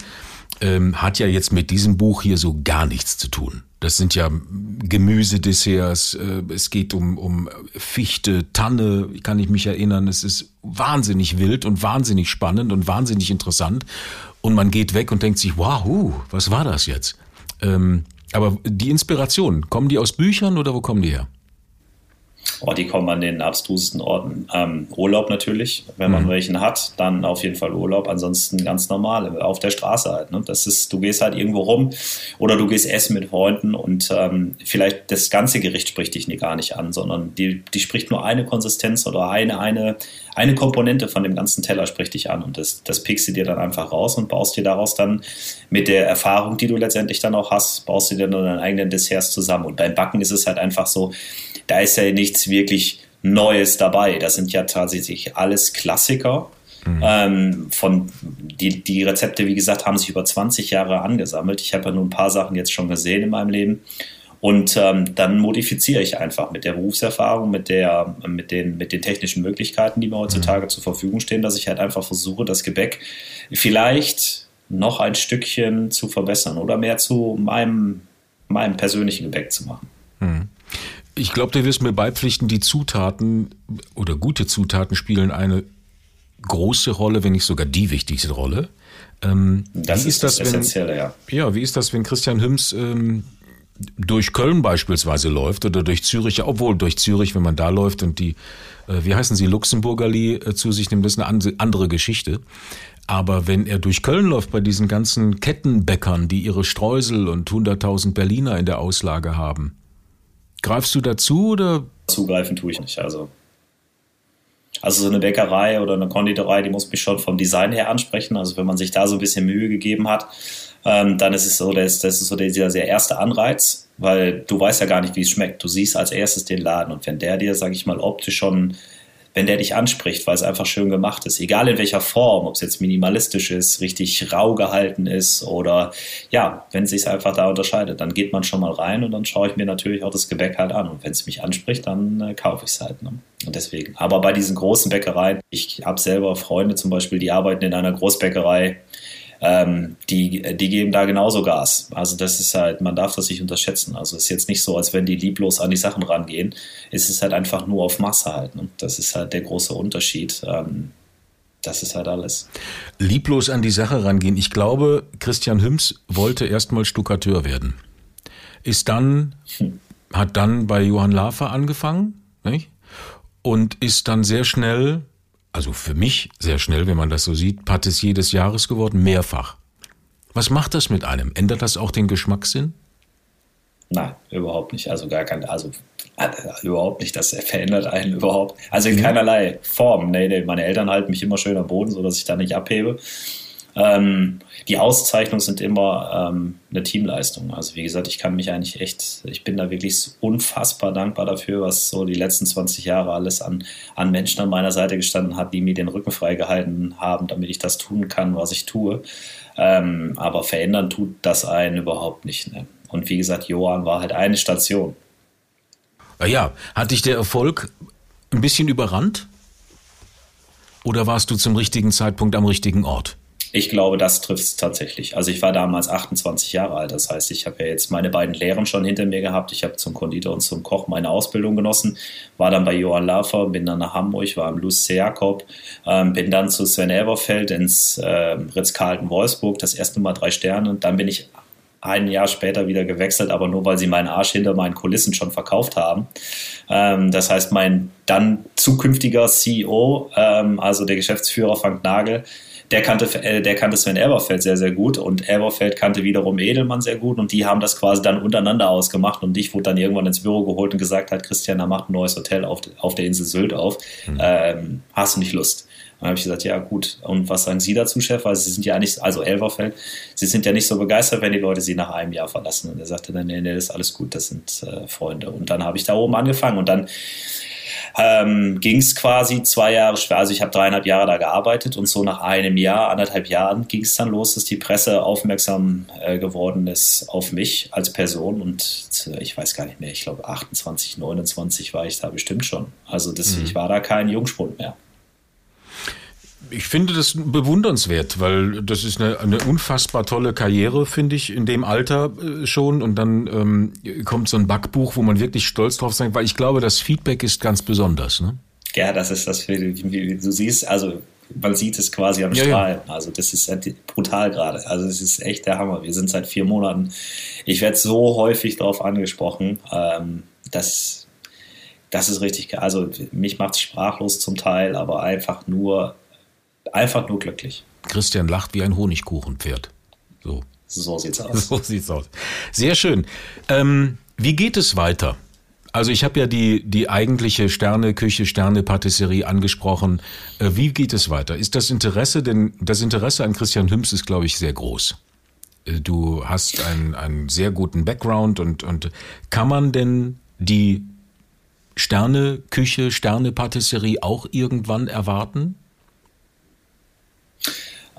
[SPEAKER 3] ähm, hat ja jetzt mit diesem Buch hier so gar nichts zu tun. Das sind ja Gemüsedesserts, äh, es geht um, um Fichte, Tanne, kann ich mich erinnern. Es ist wahnsinnig wild und wahnsinnig spannend und wahnsinnig interessant. Und man geht weg und denkt sich, wow, was war das jetzt? Ähm, aber die Inspirationen, kommen die aus Büchern oder wo kommen die her?
[SPEAKER 4] Oh, die kommen an den abstrusesten Orten. Ähm, Urlaub natürlich, wenn man mhm. welchen hat, dann auf jeden Fall Urlaub. Ansonsten ganz normal auf der Straße halt. Ne? Das ist, du gehst halt irgendwo rum oder du gehst essen mit Freunden und ähm, vielleicht das ganze Gericht spricht dich gar nicht an, sondern die, die spricht nur eine Konsistenz oder eine, eine, eine Komponente von dem ganzen Teller spricht dich an und das, das pickst du dir dann einfach raus und baust dir daraus dann mit der Erfahrung, die du letztendlich dann auch hast, baust du dir dann deinen eigenen Desserts zusammen. Und beim Backen ist es halt einfach so, da ist ja nichts wirklich Neues dabei. Das sind ja tatsächlich alles Klassiker. Mhm. Ähm, von die, die Rezepte, wie gesagt, haben sich über 20 Jahre angesammelt. Ich habe ja nur ein paar Sachen jetzt schon gesehen in meinem Leben. Und ähm, dann modifiziere ich einfach mit der Berufserfahrung, mit, der, mit, den, mit den technischen Möglichkeiten, die mir heutzutage mhm. zur Verfügung stehen, dass ich halt einfach versuche, das Gebäck vielleicht noch ein Stückchen zu verbessern oder mehr zu meinem, meinem persönlichen Gebäck zu machen. Mhm.
[SPEAKER 3] Ich glaube, du wirst mir beipflichten, die Zutaten oder gute Zutaten spielen eine große Rolle, wenn nicht sogar die wichtigste Rolle.
[SPEAKER 4] Ähm, das ist, ist das, das Essentielle,
[SPEAKER 3] wenn, ja. Ja, wie ist das, wenn Christian Hüms ähm, durch Köln beispielsweise läuft oder durch Zürich, obwohl durch Zürich, wenn man da läuft und die, äh, wie heißen sie, Luxemburgerli äh, zu sich nimmt, das ist eine andere Geschichte. Aber wenn er durch Köln läuft bei diesen ganzen Kettenbäckern, die ihre Streusel und 100.000 Berliner in der Auslage haben, Greifst du dazu oder?
[SPEAKER 4] Zugreifen tue ich nicht. Also, also so eine Bäckerei oder eine Konditorei, die muss mich schon vom Design her ansprechen. Also wenn man sich da so ein bisschen Mühe gegeben hat, ähm, dann ist es so, das, das ist so dieser, der erste Anreiz, weil du weißt ja gar nicht, wie es schmeckt. Du siehst als erstes den Laden und wenn der dir, sag ich mal, optisch schon wenn der dich anspricht, weil es einfach schön gemacht ist. Egal in welcher Form, ob es jetzt minimalistisch ist, richtig rau gehalten ist oder ja, wenn es sich einfach da unterscheidet, dann geht man schon mal rein und dann schaue ich mir natürlich auch das Gebäck halt an. Und wenn es mich anspricht, dann äh, kaufe ich es halt. Ne? Und deswegen. Aber bei diesen großen Bäckereien, ich habe selber Freunde zum Beispiel, die arbeiten in einer Großbäckerei ähm, die, die geben da genauso Gas. Also das ist halt, man darf das nicht unterschätzen. Also es ist jetzt nicht so, als wenn die lieblos an die Sachen rangehen. Es ist halt einfach nur auf Masse halt. Ne? Das ist halt der große Unterschied. Ähm, das ist halt alles.
[SPEAKER 3] Lieblos an die Sache rangehen. Ich glaube, Christian Hüms wollte erstmal Stuckateur werden. Ist dann, hm. hat dann bei Johann Lafer angefangen, nicht? Und ist dann sehr schnell also für mich sehr schnell, wenn man das so sieht, Patissier des Jahres geworden, mehrfach. Was macht das mit einem? Ändert das auch den Geschmackssinn?
[SPEAKER 4] Nein, überhaupt nicht. Also gar kein, also äh, überhaupt nicht. Das verändert einen überhaupt. Also in mhm. keinerlei Form. Nee, nee, meine Eltern halten mich immer schön am Boden, sodass ich da nicht abhebe. Ähm, die Auszeichnungen sind immer ähm, eine Teamleistung. Also wie gesagt, ich kann mich eigentlich echt, ich bin da wirklich unfassbar dankbar dafür, was so die letzten 20 Jahre alles an, an Menschen an meiner Seite gestanden hat, die mir den Rücken freigehalten haben, damit ich das tun kann, was ich tue. Ähm, aber verändern tut das einen überhaupt nicht. Ne? Und wie gesagt, Johann war halt eine Station.
[SPEAKER 3] Ja, hat dich der Erfolg ein bisschen überrannt? Oder warst du zum richtigen Zeitpunkt am richtigen Ort?
[SPEAKER 4] Ich glaube, das trifft es tatsächlich. Also ich war damals 28 Jahre alt. Das heißt, ich habe ja jetzt meine beiden Lehren schon hinter mir gehabt. Ich habe zum Konditor und zum Koch meine Ausbildung genossen. War dann bei Johann Lafer, bin dann nach Hamburg, war im Luce Jakob, ähm, bin dann zu Sven Elberfeld ins äh, Ritz-Carlton Wolfsburg, das erste Mal drei Sterne. Dann bin ich ein Jahr später wieder gewechselt, aber nur weil sie meinen Arsch hinter meinen Kulissen schon verkauft haben. Ähm, das heißt, mein dann zukünftiger CEO, ähm, also der Geschäftsführer Frank Nagel, der kannte, äh, der kannte Sven Elberfeld sehr, sehr gut und Elberfeld kannte wiederum Edelmann sehr gut und die haben das quasi dann untereinander ausgemacht und ich wurde dann irgendwann ins Büro geholt und gesagt hat, Christian, da macht ein neues Hotel auf, auf der Insel Sylt auf. Mhm. Ähm, hast du nicht Lust? Dann habe ich gesagt, ja gut, und was sagen Sie dazu, Chef? Also Sie sind ja nicht, also Elberfeld, Sie sind ja nicht so begeistert, wenn die Leute Sie nach einem Jahr verlassen. Und er sagte dann, nee, nee, das ist alles gut, das sind äh, Freunde. Und dann habe ich da oben angefangen und dann ähm, ging es quasi zwei Jahre schwer. Also ich habe dreieinhalb Jahre da gearbeitet und so nach einem Jahr, anderthalb Jahren ging es dann los, dass die Presse aufmerksam äh, geworden ist auf mich als Person und äh, ich weiß gar nicht mehr, ich glaube 28, 29 war ich da bestimmt schon. Also das, mhm. ich war da kein Jungspund mehr.
[SPEAKER 3] Ich finde das bewundernswert, weil das ist eine, eine unfassbar tolle Karriere, finde ich, in dem Alter äh, schon. Und dann ähm, kommt so ein Backbuch, wo man wirklich stolz drauf sein, weil ich glaube, das Feedback ist ganz besonders. Ne?
[SPEAKER 4] Ja, das ist das, wie, wie du siehst, also man sieht es quasi am ja, Strahlen. Ja. Also das ist brutal gerade. Also es ist echt der Hammer. Wir sind seit vier Monaten. Ich werde so häufig darauf angesprochen, ähm, dass das ist richtig. Also mich macht es sprachlos zum Teil, aber einfach nur einfach nur glücklich.
[SPEAKER 3] Christian lacht wie ein Honigkuchenpferd. So.
[SPEAKER 4] So sieht's aus. [laughs]
[SPEAKER 3] So sieht's aus. Sehr schön. Ähm, wie geht es weiter? Also ich habe ja die, die eigentliche Sterneküche, Sternepatisserie angesprochen. Äh, wie geht es weiter? Ist das Interesse, denn das Interesse an Christian Hüms ist, glaube ich, sehr groß. Äh, du hast einen, einen sehr guten Background und, und kann man denn die Sterneküche, Sternepatisserie auch irgendwann erwarten?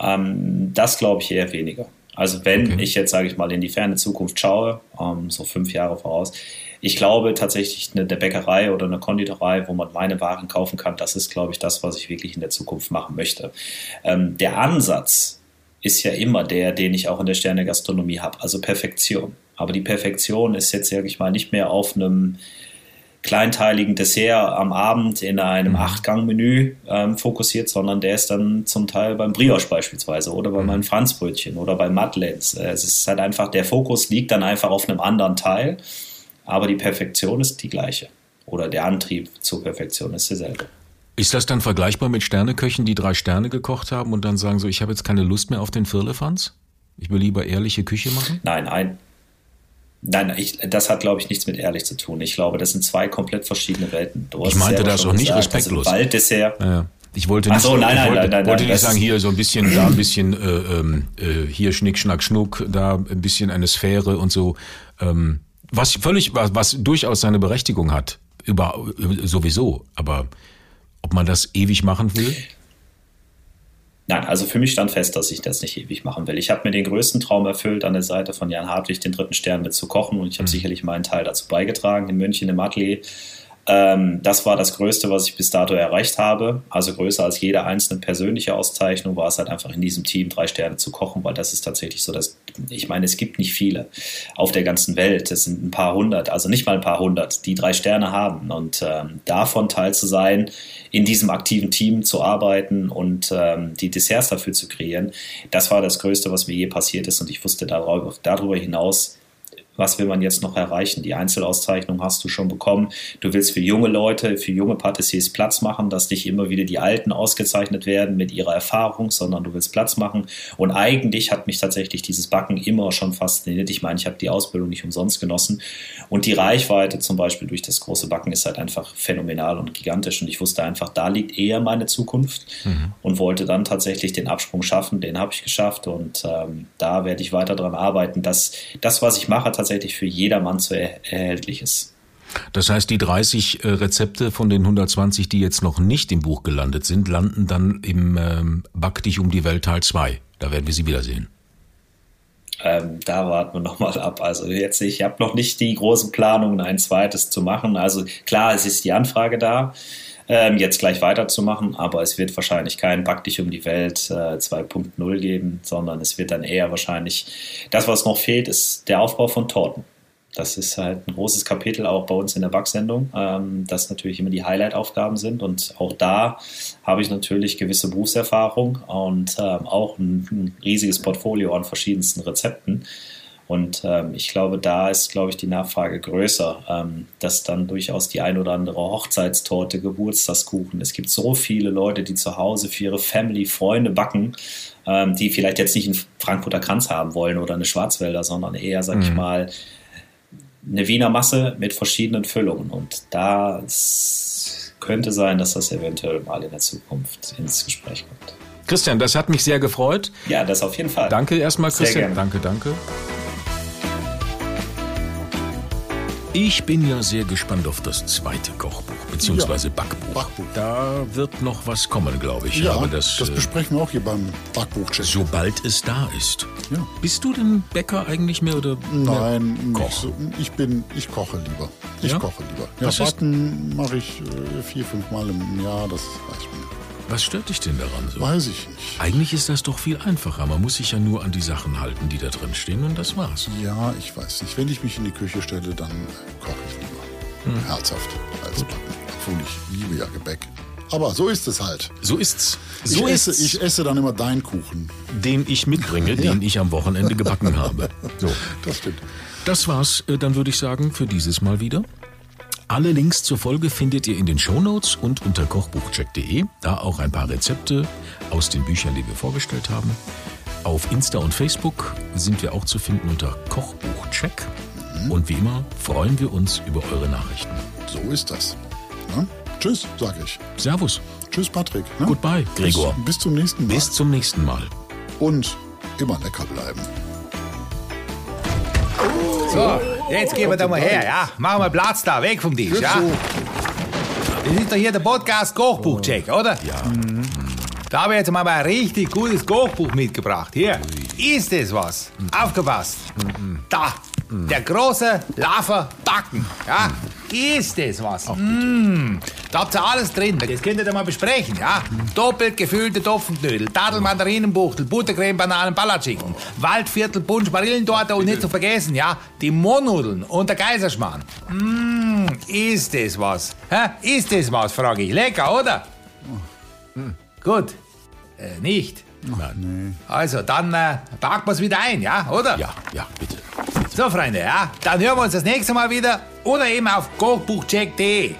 [SPEAKER 4] Ähm, das glaube ich eher weniger. Also wenn okay. ich jetzt, sage ich mal, in die ferne Zukunft schaue, ähm, so fünf Jahre voraus, ich glaube tatsächlich eine der Bäckerei oder eine Konditorei, wo man meine Waren kaufen kann, das ist, glaube ich, das, was ich wirklich in der Zukunft machen möchte. Ähm, der Ansatz ist ja immer der, den ich auch in der Sterne Gastronomie habe, also Perfektion. Aber die Perfektion ist jetzt, sage ich mal, nicht mehr auf einem kleinteiligen Dessert am Abend in einem mhm. Achtgang-Menü ähm, fokussiert, sondern der ist dann zum Teil beim Brioche beispielsweise oder bei mhm. meinem Franzbrötchen oder bei Madeleines. Äh, es ist halt einfach, der Fokus liegt dann einfach auf einem anderen Teil, aber die Perfektion ist die gleiche. Oder der Antrieb zur Perfektion ist derselbe.
[SPEAKER 3] Ist das dann vergleichbar mit Sterneköchen, die drei Sterne gekocht haben und dann sagen so, ich habe jetzt keine Lust mehr auf den Firlefanz? Ich will lieber ehrliche Küche machen?
[SPEAKER 4] Nein, ein, Nein, ich, das hat, glaube ich, nichts mit ehrlich zu tun. Ich glaube, das sind zwei komplett verschiedene Welten.
[SPEAKER 3] ich meinte das auch nicht gesagt, respektlos.
[SPEAKER 4] Also Walddessert.
[SPEAKER 3] Ja. Ich wollte nicht,
[SPEAKER 4] so, nein,
[SPEAKER 3] ich wollte,
[SPEAKER 4] nein, nein,
[SPEAKER 3] wollte nicht sagen, hier so ein bisschen, da ein bisschen, äh, ähm, äh, hier Schnick, Schnack, Schnuck, da ein bisschen eine Sphäre und so. Ähm, was völlig, was, was durchaus seine Berechtigung hat, über, sowieso. Aber ob man das ewig machen will?
[SPEAKER 4] Nein, also für mich stand fest, dass ich das nicht ewig machen will. Ich habe mir den größten Traum erfüllt, an der Seite von Jan Hartwig den dritten Stern mit zu kochen und ich habe mhm. sicherlich meinen Teil dazu beigetragen in München im Atelier. Ähm, das war das Größte, was ich bis dato erreicht habe. Also größer als jede einzelne persönliche Auszeichnung war es halt einfach in diesem Team drei Sterne zu kochen, weil das ist tatsächlich so, dass ich meine, es gibt nicht viele auf der ganzen Welt. Es sind ein paar hundert, also nicht mal ein paar hundert, die drei Sterne haben. Und ähm, davon teil zu sein, in diesem aktiven Team zu arbeiten und ähm, die Desserts dafür zu kreieren, das war das Größte, was mir je passiert ist. Und ich wusste darüber, darüber hinaus, was will man jetzt noch erreichen? Die Einzelauszeichnung hast du schon bekommen. Du willst für junge Leute, für junge Patissiers Platz machen, dass nicht immer wieder die Alten ausgezeichnet werden mit ihrer Erfahrung, sondern du willst Platz machen. Und eigentlich hat mich tatsächlich dieses Backen immer schon fasziniert. Ich meine, ich habe die Ausbildung nicht umsonst genossen. Und die Reichweite zum Beispiel durch das große Backen ist halt einfach phänomenal und gigantisch. Und ich wusste einfach, da liegt eher meine Zukunft mhm. und wollte dann tatsächlich den Absprung schaffen. Den habe ich geschafft und ähm, da werde ich weiter dran arbeiten, dass das, was ich mache, tatsächlich tatsächlich für jedermann zu er erhältlich ist.
[SPEAKER 3] Das heißt, die 30 äh, Rezepte von den 120, die jetzt noch nicht im Buch gelandet sind, landen dann im ähm, Back dich um die Welt Teil 2. Da werden wir sie wiedersehen.
[SPEAKER 4] Ähm, da warten wir nochmal ab. Also jetzt, ich habe noch nicht die großen Planungen, ein zweites zu machen. Also klar, es ist die Anfrage da. Ähm, jetzt gleich weiterzumachen, aber es wird wahrscheinlich kein Back dich um die Welt äh, 2.0 geben, sondern es wird dann eher wahrscheinlich, das was noch fehlt, ist der Aufbau von Torten. Das ist halt ein großes Kapitel auch bei uns in der Backsendung, ähm, dass natürlich immer die Highlight-Aufgaben sind. Und auch da habe ich natürlich gewisse Berufserfahrung und ähm, auch ein, ein, riesiges Portfolio an verschiedensten Rezepten. Und ähm, ich glaube, da ist, glaube ich, die Nachfrage größer, ähm, dass dann durchaus die ein oder andere Hochzeitstorte, Geburtstagskuchen. Es gibt so viele Leute, die zu Hause für ihre Family, Freunde backen, ähm, die vielleicht jetzt nicht einen Frankfurter Kranz haben wollen oder eine Schwarzwälder, sondern eher, sag mhm. ich mal, eine Wiener Masse mit verschiedenen Füllungen. Und da könnte sein, dass das eventuell mal in der Zukunft ins Gespräch kommt.
[SPEAKER 3] Christian, das hat mich sehr gefreut.
[SPEAKER 4] Ja, das auf jeden Fall.
[SPEAKER 3] Danke erstmal, Christian. Danke, danke. Ich bin ja sehr gespannt auf das zweite Kochbuch, beziehungsweise ja, Backbuch. Backbuch. Da wird noch was kommen, glaube ich.
[SPEAKER 2] Ja, Aber das, das äh, besprechen wir auch hier beim Backbuch-Check.
[SPEAKER 3] Sobald es da ist. Ja. Bist du denn Bäcker eigentlich mehr oder
[SPEAKER 2] Nein, mehr Koch? So. Ich bin, ich koche lieber. Ich ja? koche lieber. Ja, was Backen mache ich äh, vier, fünf Mal im Jahr, das reicht mir.
[SPEAKER 3] Was stört dich denn daran so?
[SPEAKER 2] Weiß ich nicht.
[SPEAKER 3] Eigentlich ist das doch viel einfacher. Man muss sich ja nur an die Sachen halten, die da drin stehen und das war's.
[SPEAKER 2] Ja, ich weiß nicht. Wenn ich mich in die Küche stelle, dann koche ich lieber. Hm. Herzhaft als Backen. Obwohl ich liebe ja Gebäck. Aber so ist es halt.
[SPEAKER 3] So ist's. So
[SPEAKER 2] ich, esse, ich esse dann immer deinen Kuchen.
[SPEAKER 3] Den ich mitbringe, [laughs] ja. den ich am Wochenende gebacken habe. [laughs]
[SPEAKER 2] So. Das stimmt.
[SPEAKER 3] Das war's, äh, dann würde ich sagen, für dieses Mal wieder. Alle Links zur Folge findet ihr in den Shownotes und unter kochbuchcheck.de. Da auch ein paar Rezepte aus den Büchern, die wir vorgestellt haben. Auf Insta und Facebook sind wir auch zu finden unter Kochbuchcheck. Mhm. Und wie immer freuen wir uns über eure Nachrichten.
[SPEAKER 2] So ist das. Na? Tschüss, sage ich.
[SPEAKER 3] Servus.
[SPEAKER 2] Tschüss, Patrick.
[SPEAKER 3] Ne? Goodbye, Gregor.
[SPEAKER 2] Bis, bis zum nächsten Mal.
[SPEAKER 3] Bis zum nächsten Mal.
[SPEAKER 2] Und immer lecker bleiben.
[SPEAKER 5] So, jetzt gehen wir da mal her, ja? Machen wir Platz da, weg vom Tisch, ja? Das ist doch hier der Podcast Kochbuchcheck, oder?
[SPEAKER 3] Ja.
[SPEAKER 5] Mhm. Da habe ich jetzt mal ein richtig gutes Kochbuch mitgebracht. Hier, ist das was? Aufgepasst. Da, der große Lava Backen. Ja, ist das was? Mm, da habt ihr alles drin. Das könnt ihr mal besprechen. Ja, doppelt gefüllte Topfenknödel, Tadel, Mandarinenbuchtel, Buttercreme, Bananen, Palatschinken, Waldviertel, Punsch, Marillentorte und nicht zu vergessen, ja, die Mohnnudeln und der Kaiserschmarrn. Mm, ist das was? Hä? Ist das was, frage ich. Lecker, oder? Hm. Gut. Äh, nicht.
[SPEAKER 3] Nein.
[SPEAKER 5] Also, dann äh, packen wir es wieder ein, ja, oder?
[SPEAKER 3] Ja, ja, bitte.
[SPEAKER 5] So, Freunde, ja, dann hören wir uns das nächste Mal wieder oder eben auf kochbuchcheck.de.